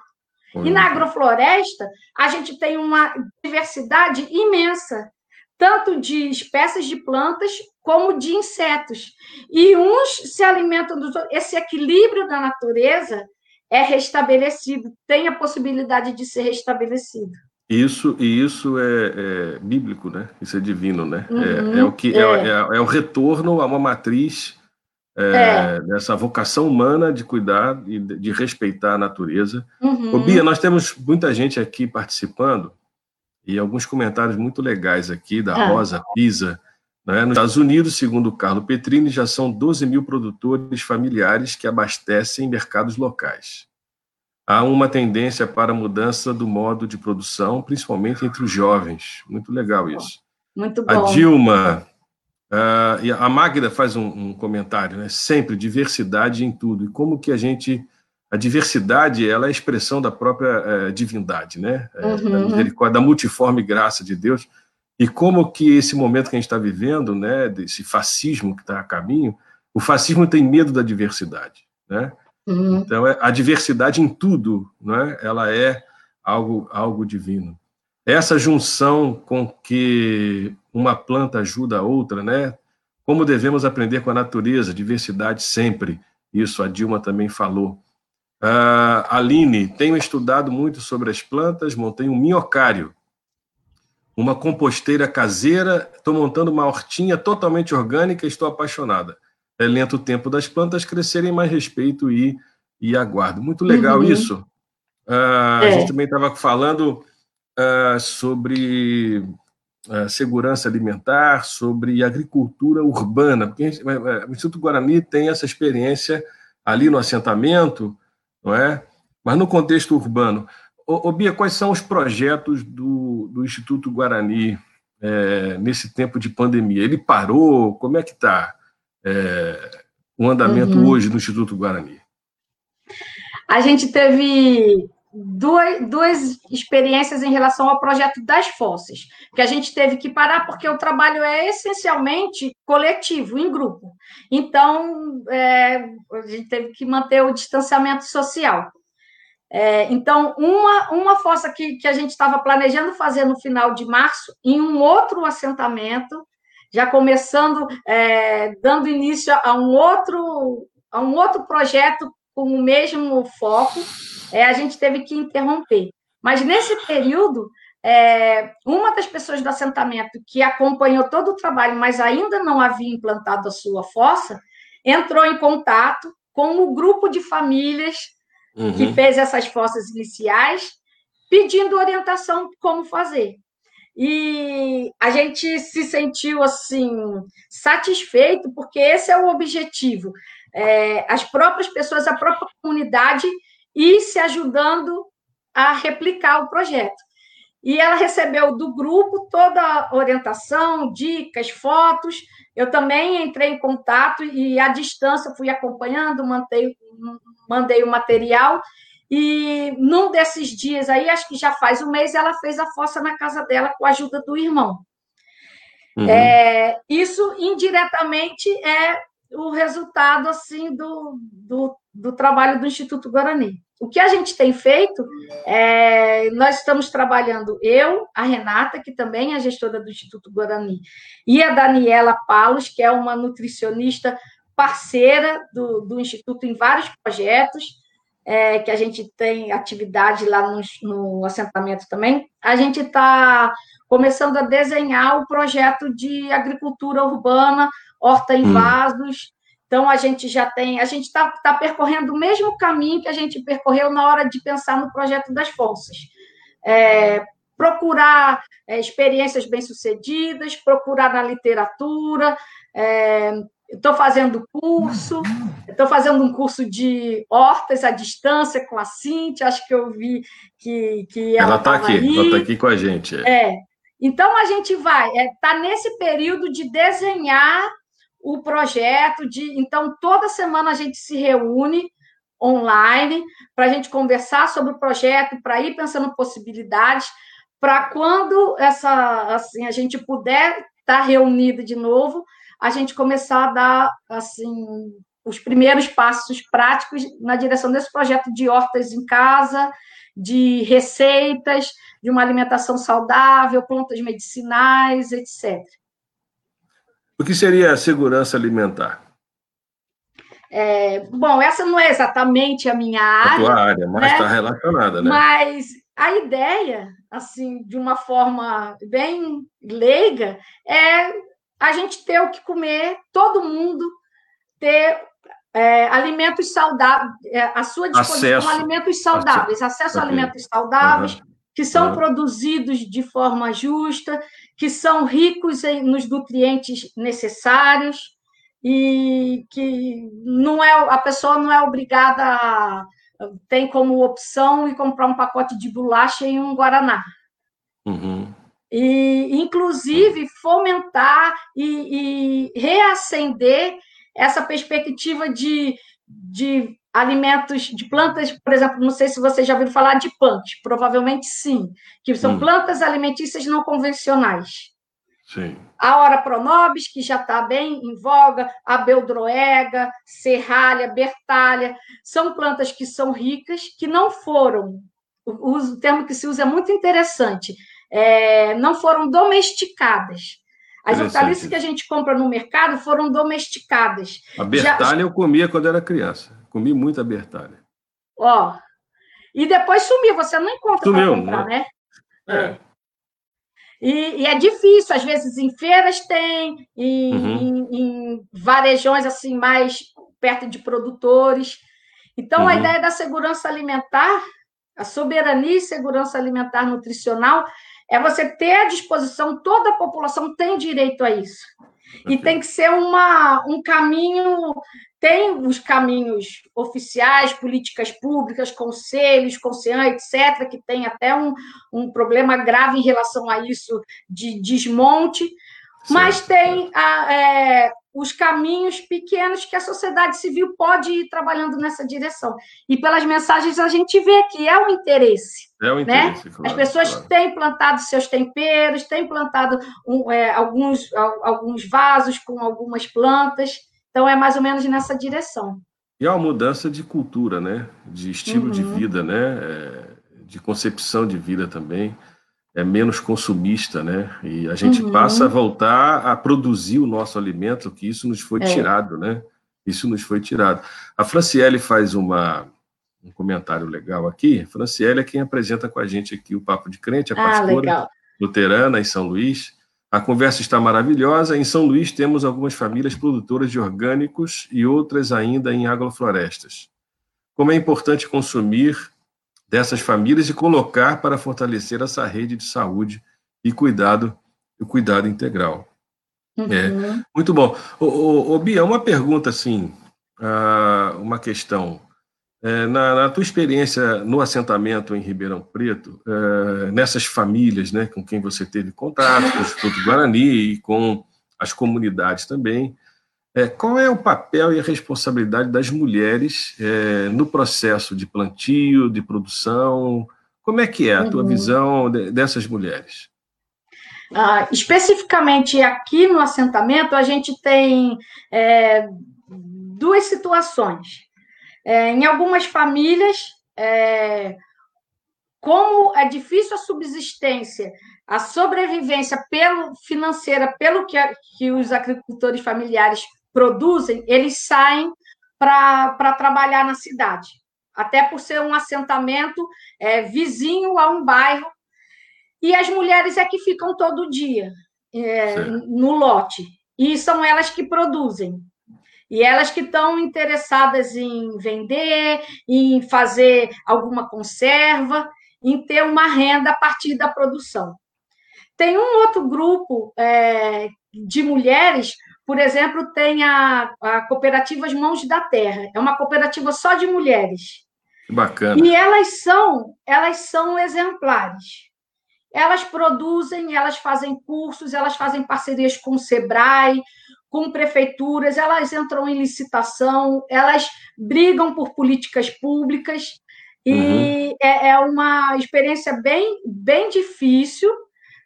Uhum. E na agrofloresta, a gente tem uma diversidade imensa, tanto de espécies de plantas como de insetos. E uns se alimentam dos outros. Esse equilíbrio da natureza é restabelecido, tem a possibilidade de ser restabelecido. Isso e isso é, é bíblico, né? Isso é divino, né? É, uhum, é, é, o que é. é. é. o retorno a uma matriz é, dessa vocação humana de cuidar e de, de respeitar a natureza. Uhum. Ô, Bia, nós temos muita gente aqui participando e alguns comentários muito legais aqui da ah. Rosa Pisa. Né? Nos Estados Unidos, segundo o Carlo Petrini, já são 12 mil produtores familiares que abastecem mercados locais. Há uma tendência para a mudança do modo de produção, principalmente entre os jovens. Muito legal isso. Muito bom. A Dilma, uh, a Magda faz um, um, comentário, né? Sempre diversidade em tudo. E como que a gente a diversidade ela é a expressão da própria uh, divindade, né? Uhum. Da misericórdia, da multiforme graça de Deus. E como que esse momento que a gente está vivendo, né, desse fascismo que está a caminho, o fascismo tem medo da diversidade, né? Uhum. Então, é, a diversidade em tudo, né, ela é algo, algo divino. Essa junção com que uma planta ajuda a outra, né? Como devemos aprender com a natureza, diversidade sempre. Isso a Dilma também falou. Uh, Aline, tenho estudado muito sobre as plantas, montei um minhocário uma composteira caseira, estou montando uma hortinha totalmente orgânica, estou apaixonada. É lento o tempo das plantas crescerem, mais respeito e, e aguardo. Muito legal uhum. isso. Uh, é. A gente também estava falando uh, sobre uh, segurança alimentar, sobre agricultura urbana, porque gente, o Instituto Guarani tem essa experiência ali no assentamento, não é? Mas no contexto urbano. Ô, ô, Bia, quais são os projetos do, do Instituto Guarani é, nesse tempo de pandemia? Ele parou? Como é que está é, o andamento uhum. hoje do Instituto Guarani? A gente teve duas, duas experiências em relação ao projeto das fosses, que a gente teve que parar porque o trabalho é essencialmente coletivo, em grupo. Então, é, a gente teve que manter o distanciamento social. É, então, uma, uma fossa que, que a gente estava planejando fazer no final de março, em um outro assentamento, já começando, é, dando início a um outro, a um outro projeto com o mesmo foco, é, a gente teve que interromper. Mas nesse período, é, uma das pessoas do assentamento que acompanhou todo o trabalho, mas ainda não havia implantado a sua fossa, entrou em contato com o grupo de famílias uhum. que fez essas fossas iniciais, pedindo orientação como fazer. E a gente se sentiu assim satisfeito, porque esse é o objetivo. É, as próprias pessoas, a própria comunidade ir se ajudando a replicar o projeto. E ela recebeu do grupo toda a orientação, dicas, fotos. Eu também entrei em contato e à distância fui acompanhando, mantei, mandei o material. E num desses dias aí, acho que já faz um mês, ela fez a fossa na casa dela com a ajuda do irmão. Uhum. É, isso indiretamente é o resultado assim do, do, do trabalho do Instituto Guarani. O que a gente tem feito, é, nós estamos trabalhando, eu, a Renata, que também é gestora do Instituto Guarani, e a Daniela Palos, que é uma nutricionista parceira do, do Instituto em vários projetos, é, que a gente tem atividade lá no, no assentamento também. A gente está começando a desenhar o projeto de agricultura urbana, horta em hum. vasos, Então, a gente já tem, a gente está tá percorrendo o mesmo caminho que a gente percorreu na hora de pensar no projeto das forças. É, procurar é, experiências bem-sucedidas, procurar na literatura. É, estou fazendo curso, estou fazendo um curso de hortas à distância com a Cintia, acho que eu vi que, que ela está aqui, aí. ela está aqui com a gente. É. Então, a gente vai, está é, nesse período de desenhar o projeto de. Então, toda semana a gente se reúne online para a gente conversar sobre o projeto, para ir pensando possibilidades, para quando essa assim a gente puder estar tá reunido de novo, a gente começar a dar assim os primeiros passos práticos na direção desse projeto de hortas em casa, de receitas, de uma alimentação saudável, plantas medicinais, etc. O que seria a segurança alimentar? É, bom, essa não é exatamente a minha área. A tua área, mas está né? relacionada, né? Mas a ideia, assim, de uma forma bem leiga, é a gente ter o que comer, todo mundo ter é, alimentos saudáveis, é, à sua disposição, acesso. alimentos saudáveis, acesso a alimentos saudáveis, uhum. que são uhum. produzidos de forma justa, que são ricos em, nos nutrientes necessários e que não é a pessoa não é obrigada a, tem como opção e comprar um pacote de bolacha e um guaraná. Uhum. E, inclusive, fomentar e, e reacender essa perspectiva de, de alimentos, de plantas, por exemplo, não sei se vocês já ouviram falar de punch, provavelmente sim, que são hum. plantas alimentícias não convencionais. Sim. A Ora Pronobis, que já está bem em voga, a Beldroega, Serralha, Bertalha, são plantas que são ricas, que não foram, o, o termo que se usa é muito interessante, é, não foram domesticadas. As hortaliças que a gente compra no mercado foram domesticadas. A bertalha Já... eu comia quando era criança. Comi muita bertalha. Ó. E depois sumiu, você não encontra para comprar, né? né? É. E, e, é difícil, às vezes em feiras tem, em, uhum. em, em varejões assim mais perto de produtores. Então, uhum. a ideia da segurança alimentar, a soberania e segurança alimentar nutricional, é você ter à disposição, toda a população tem direito a isso. E tem que ser uma, um caminho, tem os caminhos oficiais, políticas públicas, conselhos, conselhão, etc., que tem até um, um problema grave em relação a isso de desmonte, mas tem a, é, os caminhos pequenos que a sociedade civil pode ir trabalhando nessa direção. E pelas mensagens a gente vê que é o interesse. É o né? interesse, né? claro, As pessoas claro. têm plantado seus temperos, têm plantado um, é, alguns, alguns vasos com algumas plantas. Então, é mais ou menos nessa direção. E é uma mudança de cultura, né? De estilo uhum. de vida, né? É, de concepção de vida também é menos consumista, né? E a gente uhum. passa a voltar a produzir o nosso alimento, que isso nos foi é. tirado, né? Isso nos foi tirado. A Franciele faz uma, um comentário legal aqui. Franciele é quem apresenta com a gente aqui o Papo de Crente, a ah, pastora legal. luterana em São Luís. A conversa está maravilhosa. Em São Luís temos algumas famílias produtoras de orgânicos e outras ainda em agroflorestas. Como é importante consumir dessas famílias e colocar para fortalecer essa rede de saúde e cuidado, o cuidado integral. Uhum. É, muito bom. Ô, ô, Bia, uma pergunta assim, uh, uma questão. É, na, na, tua experiência no assentamento em Ribeirão Preto, é, nessas famílias né, com quem você teve contato, com o Instituto Guarani e com as comunidades também, é, qual é o papel e a responsabilidade das mulheres é, no processo de plantio, de produção? Como é que é a tua uhum. visão de, dessas mulheres? Ah, especificamente aqui no assentamento, a gente tem é, duas situações. É, em algumas famílias, é, como é difícil a subsistência a sobrevivência pelo, financeira, pelo que, que os agricultores familiares produzem, eles saem para trabalhar na cidade, até por ser um assentamento é, vizinho a um bairro. E as mulheres é que ficam todo dia é, no lote, e são elas que produzem. E elas que estão interessadas em vender, em fazer alguma conserva, em ter uma renda a partir da produção. Tem um outro grupo é, de mulheres, por exemplo, tem a, a cooperativa As Mãos da Terra. É uma cooperativa só de mulheres. Bacana. E elas são, elas são exemplares. Elas produzem, elas fazem cursos, elas fazem parcerias com o Sebrae, com prefeituras, elas entram em licitação, elas brigam por políticas públicas, e uhum. é, é, uma experiência bem, bem difícil.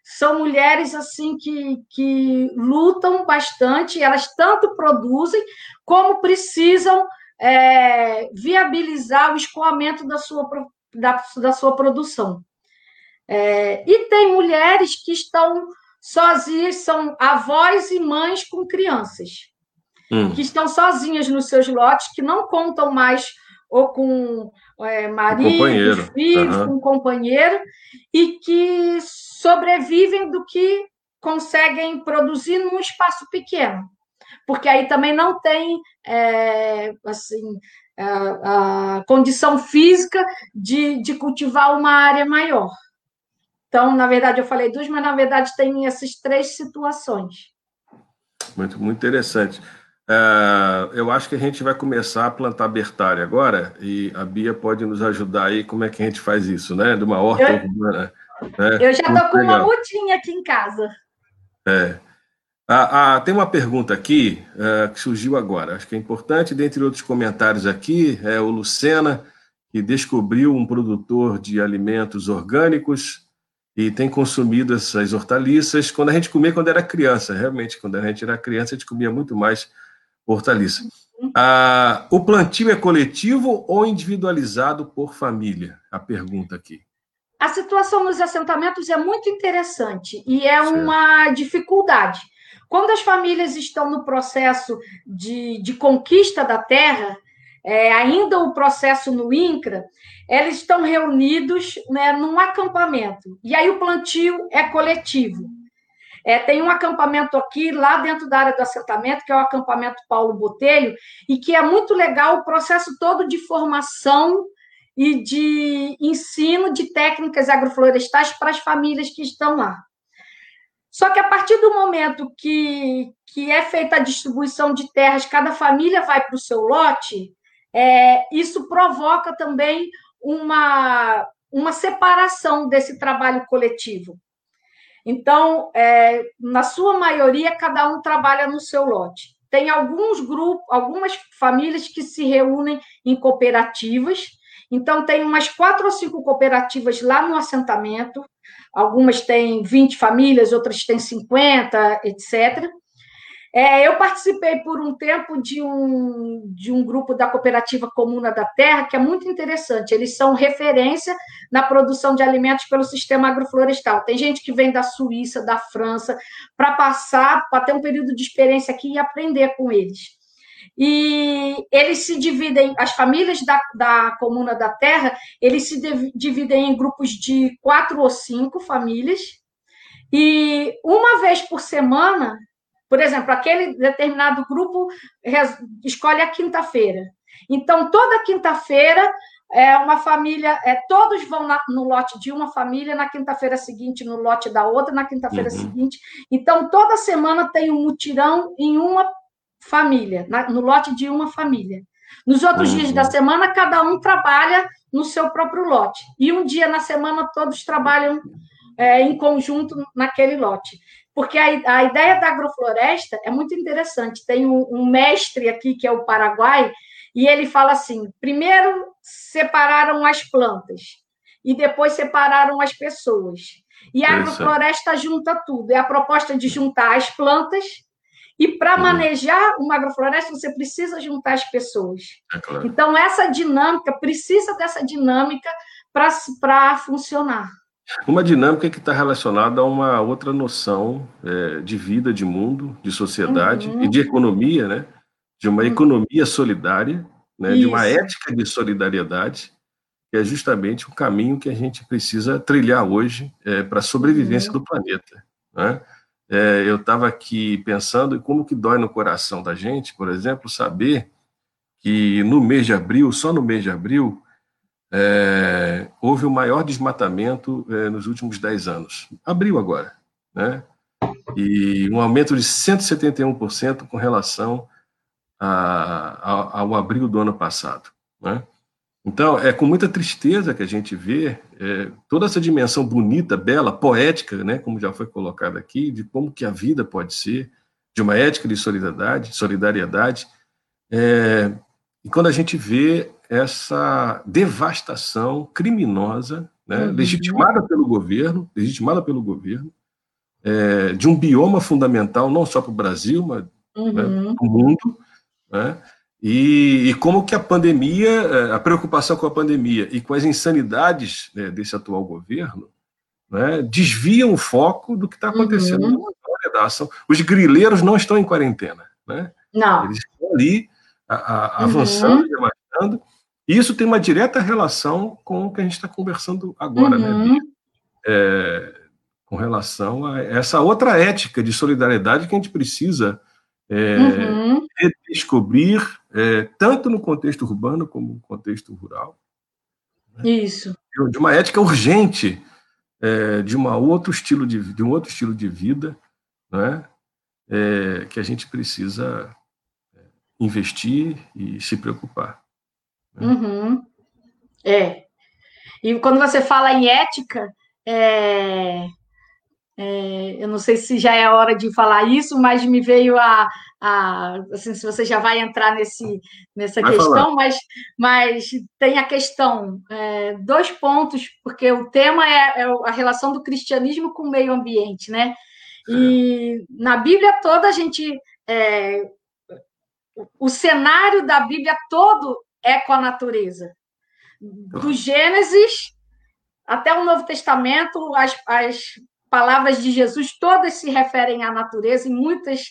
São mulheres assim que, que lutam bastante, elas tanto produzem como precisam é, viabilizar o escoamento da sua, da, da sua produção. É, e tem mulheres que estão sozinhas, são avós e mães com crianças, hum. que estão sozinhas nos seus lotes, que não contam mais ou com é, marido, um filhos, uhum. com companheiro, e que sobrevivem do que conseguem produzir num espaço pequeno. Porque aí também não tem é, assim, a, a, condição física de, de cultivar uma área maior. Então, na verdade, eu falei duas, mas na verdade tem essas três situações. Muito, muito interessante. Uh, eu acho que a gente vai começar a plantar bertária agora, e a Bia pode nos ajudar aí como é que a gente faz isso, né? De uma horta eu, urbana. Né? Eu já estou com legal. uma mutinha aqui em casa. É. Ah, ah, tem uma pergunta aqui uh, que surgiu agora, acho que é importante, dentre outros comentários aqui, é o Lucena, que descobriu um produtor de alimentos orgânicos e tem consumido essas hortaliças quando a gente comia quando era criança. Realmente, quando a gente era criança, a gente comia muito mais hortaliça. Ah, o plantio é coletivo ou individualizado por família? A pergunta aqui. A situação nos assentamentos é muito interessante e é certo. uma dificuldade. Quando as famílias estão no processo de, de conquista da terra, é, ainda o processo no INCRA, eles estão reunidos né, num acampamento. E aí o plantio é coletivo. É, tem um acampamento aqui, lá dentro da área do assentamento, que é o acampamento Paulo Botelho, e que é muito legal o processo todo de formação e de ensino de técnicas agroflorestais para as famílias que estão lá. Só que a partir do momento que, que é feita a distribuição de terras, cada família vai para o seu lote, é, isso provoca também uma, uma separação desse trabalho coletivo. Então, é, na sua maioria, cada um trabalha no seu lote. Tem alguns grupos, algumas famílias que se reúnem em cooperativas. Então, tem umas quatro ou cinco cooperativas lá no assentamento. Algumas têm 20 famílias, outras têm 50, etc. É, eu participei por um tempo de um, de um grupo da Cooperativa Comuna da Terra, que é muito interessante. Eles são referência na produção de alimentos pelo sistema agroflorestal. Tem gente que vem da Suíça, da França, para passar, para ter um período de experiência aqui e aprender com eles. E eles se dividem, as famílias da, da Comuna da Terra, eles se dividem em grupos de quatro ou cinco famílias, e uma vez por semana por exemplo, aquele determinado grupo escolhe a quinta-feira. Então, toda quinta-feira é uma família, é, todos vão na, no lote de uma família, na quinta-feira seguinte no lote da outra, na quinta-feira uhum. seguinte. Então, toda semana tem um mutirão em uma família, na, no lote de uma família. Nos outros uhum. dias da semana, cada um trabalha no seu próprio lote. E um dia na semana, todos trabalham é, em conjunto naquele lote porque a, a ideia da agrofloresta é muito interessante. Tem um, um mestre aqui, que é o Paraguai, e ele fala assim: primeiro separaram as plantas, e depois separaram as pessoas. E a agrofloresta junta tudo. É a proposta de juntar as plantas e para uhum. manejar uma agrofloresta, você precisa juntar as pessoas. É claro. Então, essa dinâmica, precisa dessa dinâmica para funcionar. Uma dinâmica que está relacionada a uma outra noção é, de vida, de mundo, de sociedade uhum. e de economia, né? De uma uhum. economia solidária, né? de uma ética de solidariedade, que é justamente o caminho que a gente precisa trilhar hoje é, para a sobrevivência uhum. do planeta. Né? é, eu estava aqui pensando em como que dói no coração da gente, por exemplo, saber que no mês de abril, só no mês de abril, é, houve o maior desmatamento é, nos últimos 10 anos. Abril agora, né? E um aumento de 171% com relação a, a, ao abril do ano passado, né? Então, é com muita tristeza que a gente vê é, toda essa dimensão bonita, bela, poética, né, como já foi colocado aqui, de como que a vida pode ser, de uma ética de solidariedade, solidariedade, é, e quando a gente vê essa devastação criminosa, né, uhum. legitimada pelo governo, legitimada pelo governo, é, de um bioma fundamental não só para o Brasil, mas né, uhum. né, para o mundo, né, e, e, como que a pandemia, é, a preocupação com a pandemia e com as insanidades né, desse atual governo, né, desviam o foco do que está acontecendo uhum. na da ação. Os grileiros não estão em quarentena, né? Não. Eles estão ali a, a, avançando, uhum. avançando. E isso tem uma direta relação com o que a gente está conversando agora, né, uhum. né? É, com relação a essa outra ética de solidariedade que a gente precisa é, uhum. redescobrir, é, tanto no contexto urbano como no contexto rural. Né? Isso. De uma ética urgente, é, de, uma outro estilo de, de um outro estilo de vida, né? É, que a gente precisa investir e se preocupar. Né? Uhum. É. E quando você fala em ética, é, é, eu não sei se já é a hora de falar isso, mas me veio a. a assim, se você já vai entrar nesse, nessa vai questão, falar. mas, mas tem a questão, é, dois pontos, porque o tema é, é, a relação do cristianismo com o meio ambiente, né? E na Bíblia toda a gente. O cenário da Bíblia todo é com a natureza. Do Gênesis até o Novo Testamento, as, as palavras de Jesus todas se referem à natureza e muitas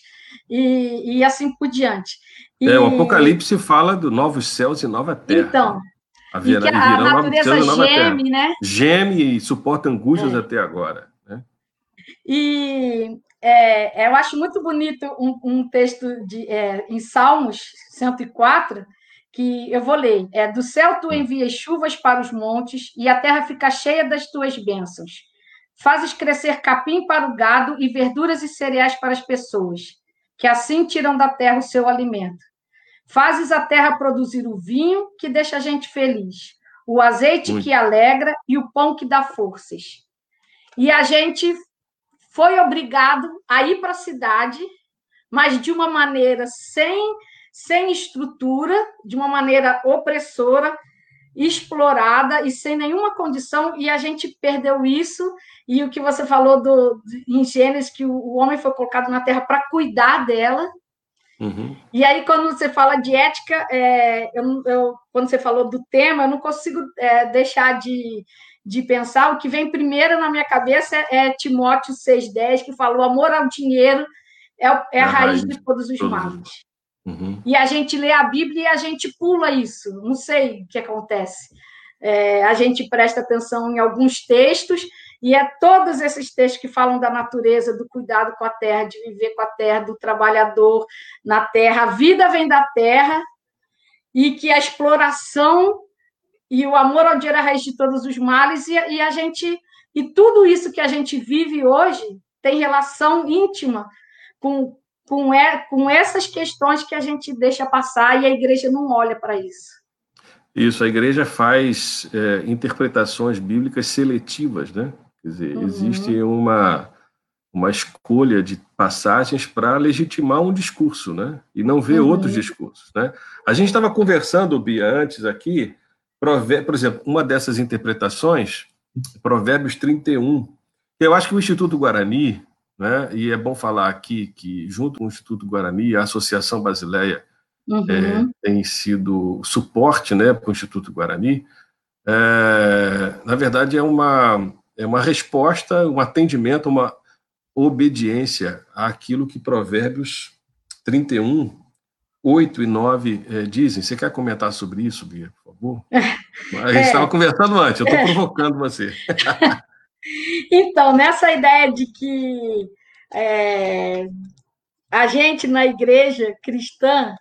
e, e assim por diante. E, é, o Apocalipse fala do novos céus e nova terra. Então, que a, natureza geme, né? Geme e suporta angústias é. até agora. Né? E é, eu acho muito bonito um, um texto de, é, em Salmos 104, que eu vou ler. É, do céu tu hum. envias chuvas para os montes e a terra fica cheia das tuas bênçãos. Fazes crescer capim para o gado e verduras e cereais para as pessoas, que assim tiram da terra o seu alimento. Fazes a terra produzir o vinho que deixa a gente feliz, o azeite Muito. que alegra e o pão que dá forças. E a gente foi obrigado a ir para a cidade, mas de uma maneira sem, sem estrutura, de uma maneira opressora, explorada e sem nenhuma condição, e a gente perdeu isso. E o que você falou do, em Gênesis, que o, homem foi colocado na terra para cuidar dela. Uhum. E aí, quando você fala de ética, é, eu, eu, quando você falou do tema, eu não consigo é, deixar de, de pensar. O que vem primeiro na minha cabeça é, é Timóteo 6,10, que falou: amor ao dinheiro é, é a, a raiz, raiz de todos os males. Uhum. E a gente lê a Bíblia e a gente pula isso. Não sei o que acontece. É, a gente presta atenção em alguns textos e é todos esses textos que falam da natureza, do cuidado com a terra, de viver com a terra, do trabalhador na terra. A vida vem da terra e que a exploração e o amor ao dinheiro é a raiz de todos os males e, e a gente e tudo isso que a gente vive hoje tem relação íntima com com, é, com essas questões que a gente deixa passar e a igreja não olha para isso. Isso, a igreja faz é, interpretações bíblicas seletivas, né? Quer dizer, uhum. existe uma, uma escolha de passagens para legitimar um discurso, né? E não ver uhum. outros discursos, né? A gente estava conversando, Bia, antes aqui, por exemplo, uma dessas interpretações, Provérbios 31, eu acho que o Instituto Guarani, né? E é bom falar aqui que, junto com o Instituto Guarani, a Associação Basileia uhum. é, tem sido suporte né, para o Instituto Guarani. É, na verdade, é uma, é uma resposta, um atendimento, uma obediência àquilo que Provérbios 31, 8 e 9 é, dizem. Você quer comentar sobre isso, Bia, por favor? A gente estava é. conversando antes, eu estou provocando você. Então, nessa ideia de que é, a gente na igreja cristã,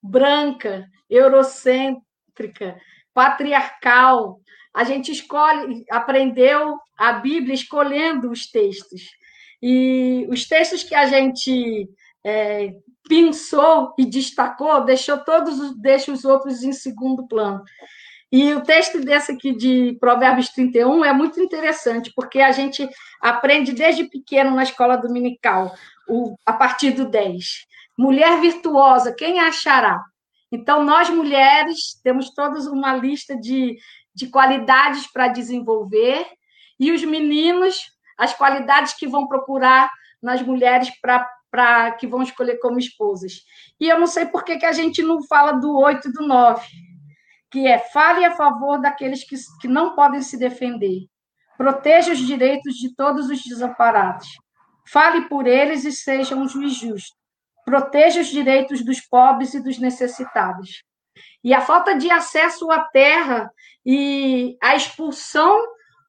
branca, eurocêntrica, patriarcal, a gente escolhe, aprendeu a Bíblia escolhendo os textos. E os textos que a gente é, pensou e destacou, deixou todos, deixa os outros em segundo plano. E o texto desse aqui de Provérbios 31 é muito interessante, porque a gente aprende desde pequeno na escola dominical, o, a partir do 10. Mulher virtuosa, quem achará? Então, nós mulheres temos todas uma lista de, de qualidades para desenvolver, e os meninos, as qualidades que vão procurar nas mulheres para que vão escolher como esposas. E eu não sei por que, que a gente não fala do 8 e do 9 que é fale a favor daqueles que, que não podem se defender. Proteja os direitos de todos os desamparados. Fale por eles e seja um juiz justo. Proteja os direitos dos pobres e dos necessitados. E a falta de acesso à terra e a expulsão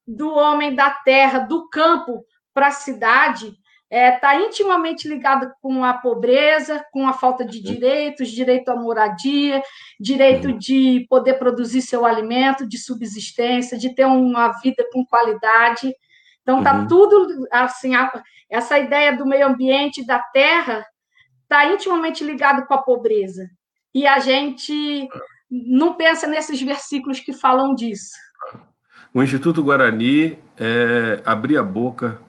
do homem da terra, do campo para a cidade, está é, tá intimamente ligado com a pobreza, com a falta de direitos, direito à moradia, direito de poder produzir seu alimento, de subsistência, de ter uma vida com qualidade. Então, está uhum. tudo assim, essa ideia do meio ambiente, da terra, está intimamente ligado com a pobreza. E a gente não pensa nesses versículos que falam disso. O Instituto Guarani é, abrir a boca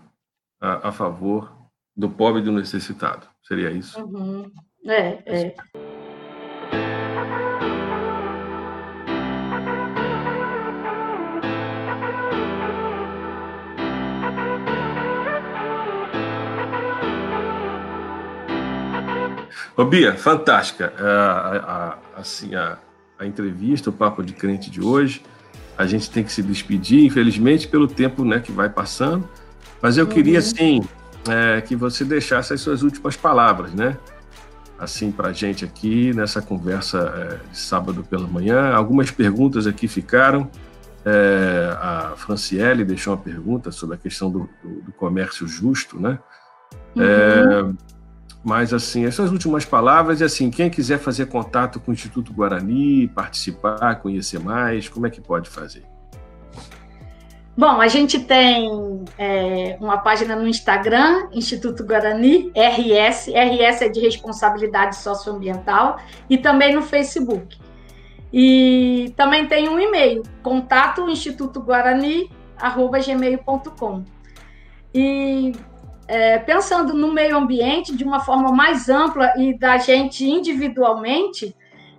a, a favor do pobre e do necessitado. Seria isso? Uhum. É, é. Ô, Bia, fantástica a, a, a, assim, a, a entrevista, o Papo de Crente de hoje. A gente tem que se despedir, infelizmente, pelo tempo né, que vai passando. Mas eu uhum. queria, assim, é, que você deixasse as suas últimas palavras, né? Assim, para a gente aqui, nessa conversa é, de sábado pela manhã. Algumas perguntas aqui ficaram. É, a Franciele deixou uma pergunta sobre a questão do, do, do comércio justo, né? Uhum. É, mas, assim, as suas últimas palavras, e assim, quem quiser fazer contato com o Instituto Guarani, participar, conhecer mais, como é que pode fazer? Bom, a gente tem é, uma página no Instagram, Instituto Guarani, RS, RS é de Responsabilidade Socioambiental, e também no Facebook. E também tem um e-mail, contato institutoguarani.gmail.com. E é, pensando no meio ambiente de uma forma mais ampla e da gente individualmente,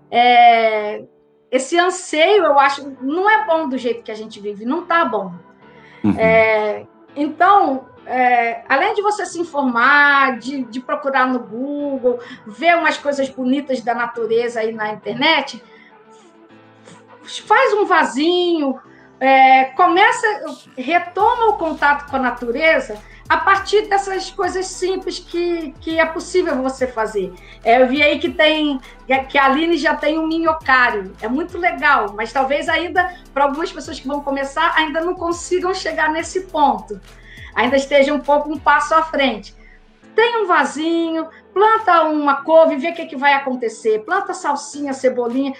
é, esse anseio, eu acho, não é bom do jeito que a gente vive, não está bom. Uhum. É, então, é, além de você se informar, de, de, procurar no Google, ver umas coisas bonitas da natureza aí na internet, faz um vasinho, é, começa, retoma o contato com a natureza a partir dessas coisas simples que, que é possível você fazer. É, eu vi aí que tem que a Aline já tem um minhocário, é muito legal, mas talvez ainda para algumas pessoas que vão começar ainda não consigam chegar nesse ponto, ainda esteja um pouco um passo à frente. Tem um vasinho, planta uma couve, vê o que, que vai acontecer, planta salsinha, cebolinha,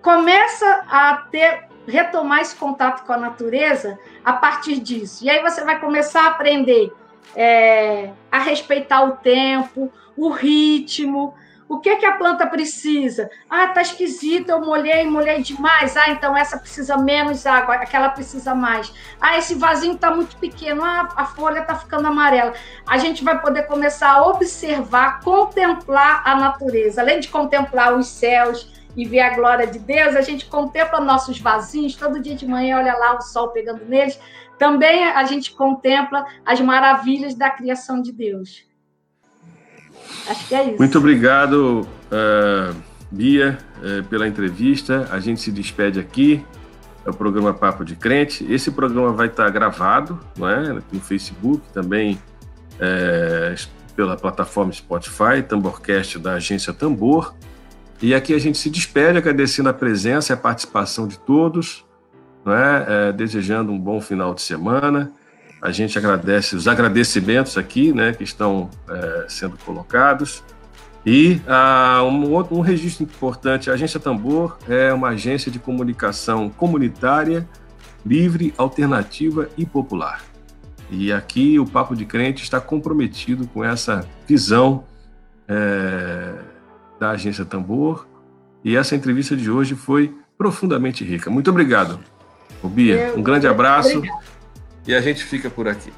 começa a ter retomar esse contato com a natureza a partir disso. E aí você vai começar a aprender é, a respeitar o tempo, o ritmo, o que, que a planta precisa? Ah, tá esquisito, eu molhei, molhei demais. Ah, então essa precisa menos água, aquela precisa mais. Ah, esse vasinho tá muito pequeno, ah, a folha tá ficando amarela. A gente vai poder começar a observar, contemplar a natureza, além de contemplar os céus, e ver a glória de Deus, a gente contempla nossos vasinhos, todo dia de manhã olha lá o sol pegando neles. Também a gente contempla as maravilhas da criação de Deus. Acho que é isso. Muito obrigado, uh, Bia, uh, pela entrevista. A gente se despede aqui. É o programa Papo de Crente. Esse programa vai estar gravado não é? no Facebook, também é, pela plataforma Spotify, Tamborcast da agência Tambor. E aqui a gente se despede agradecendo a presença e a participação de todos, né? É, desejando um bom final de semana. A gente agradece os agradecimentos aqui, né, que estão é, sendo colocados. E ah, um, outro, um registro importante: a Agência Tambor é uma agência de comunicação comunitária, livre, alternativa e popular. E aqui o Papo de Crente está comprometido com essa visão é, da Agência Tambor. E essa entrevista de hoje foi profundamente rica. Muito obrigado, Bia. Um grande abraço. Obrigado. E a gente fica por aqui.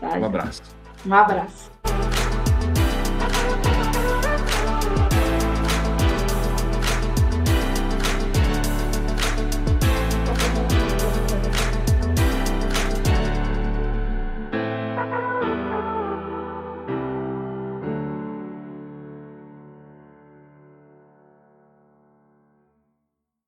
Tá, um abraço. Um abraço.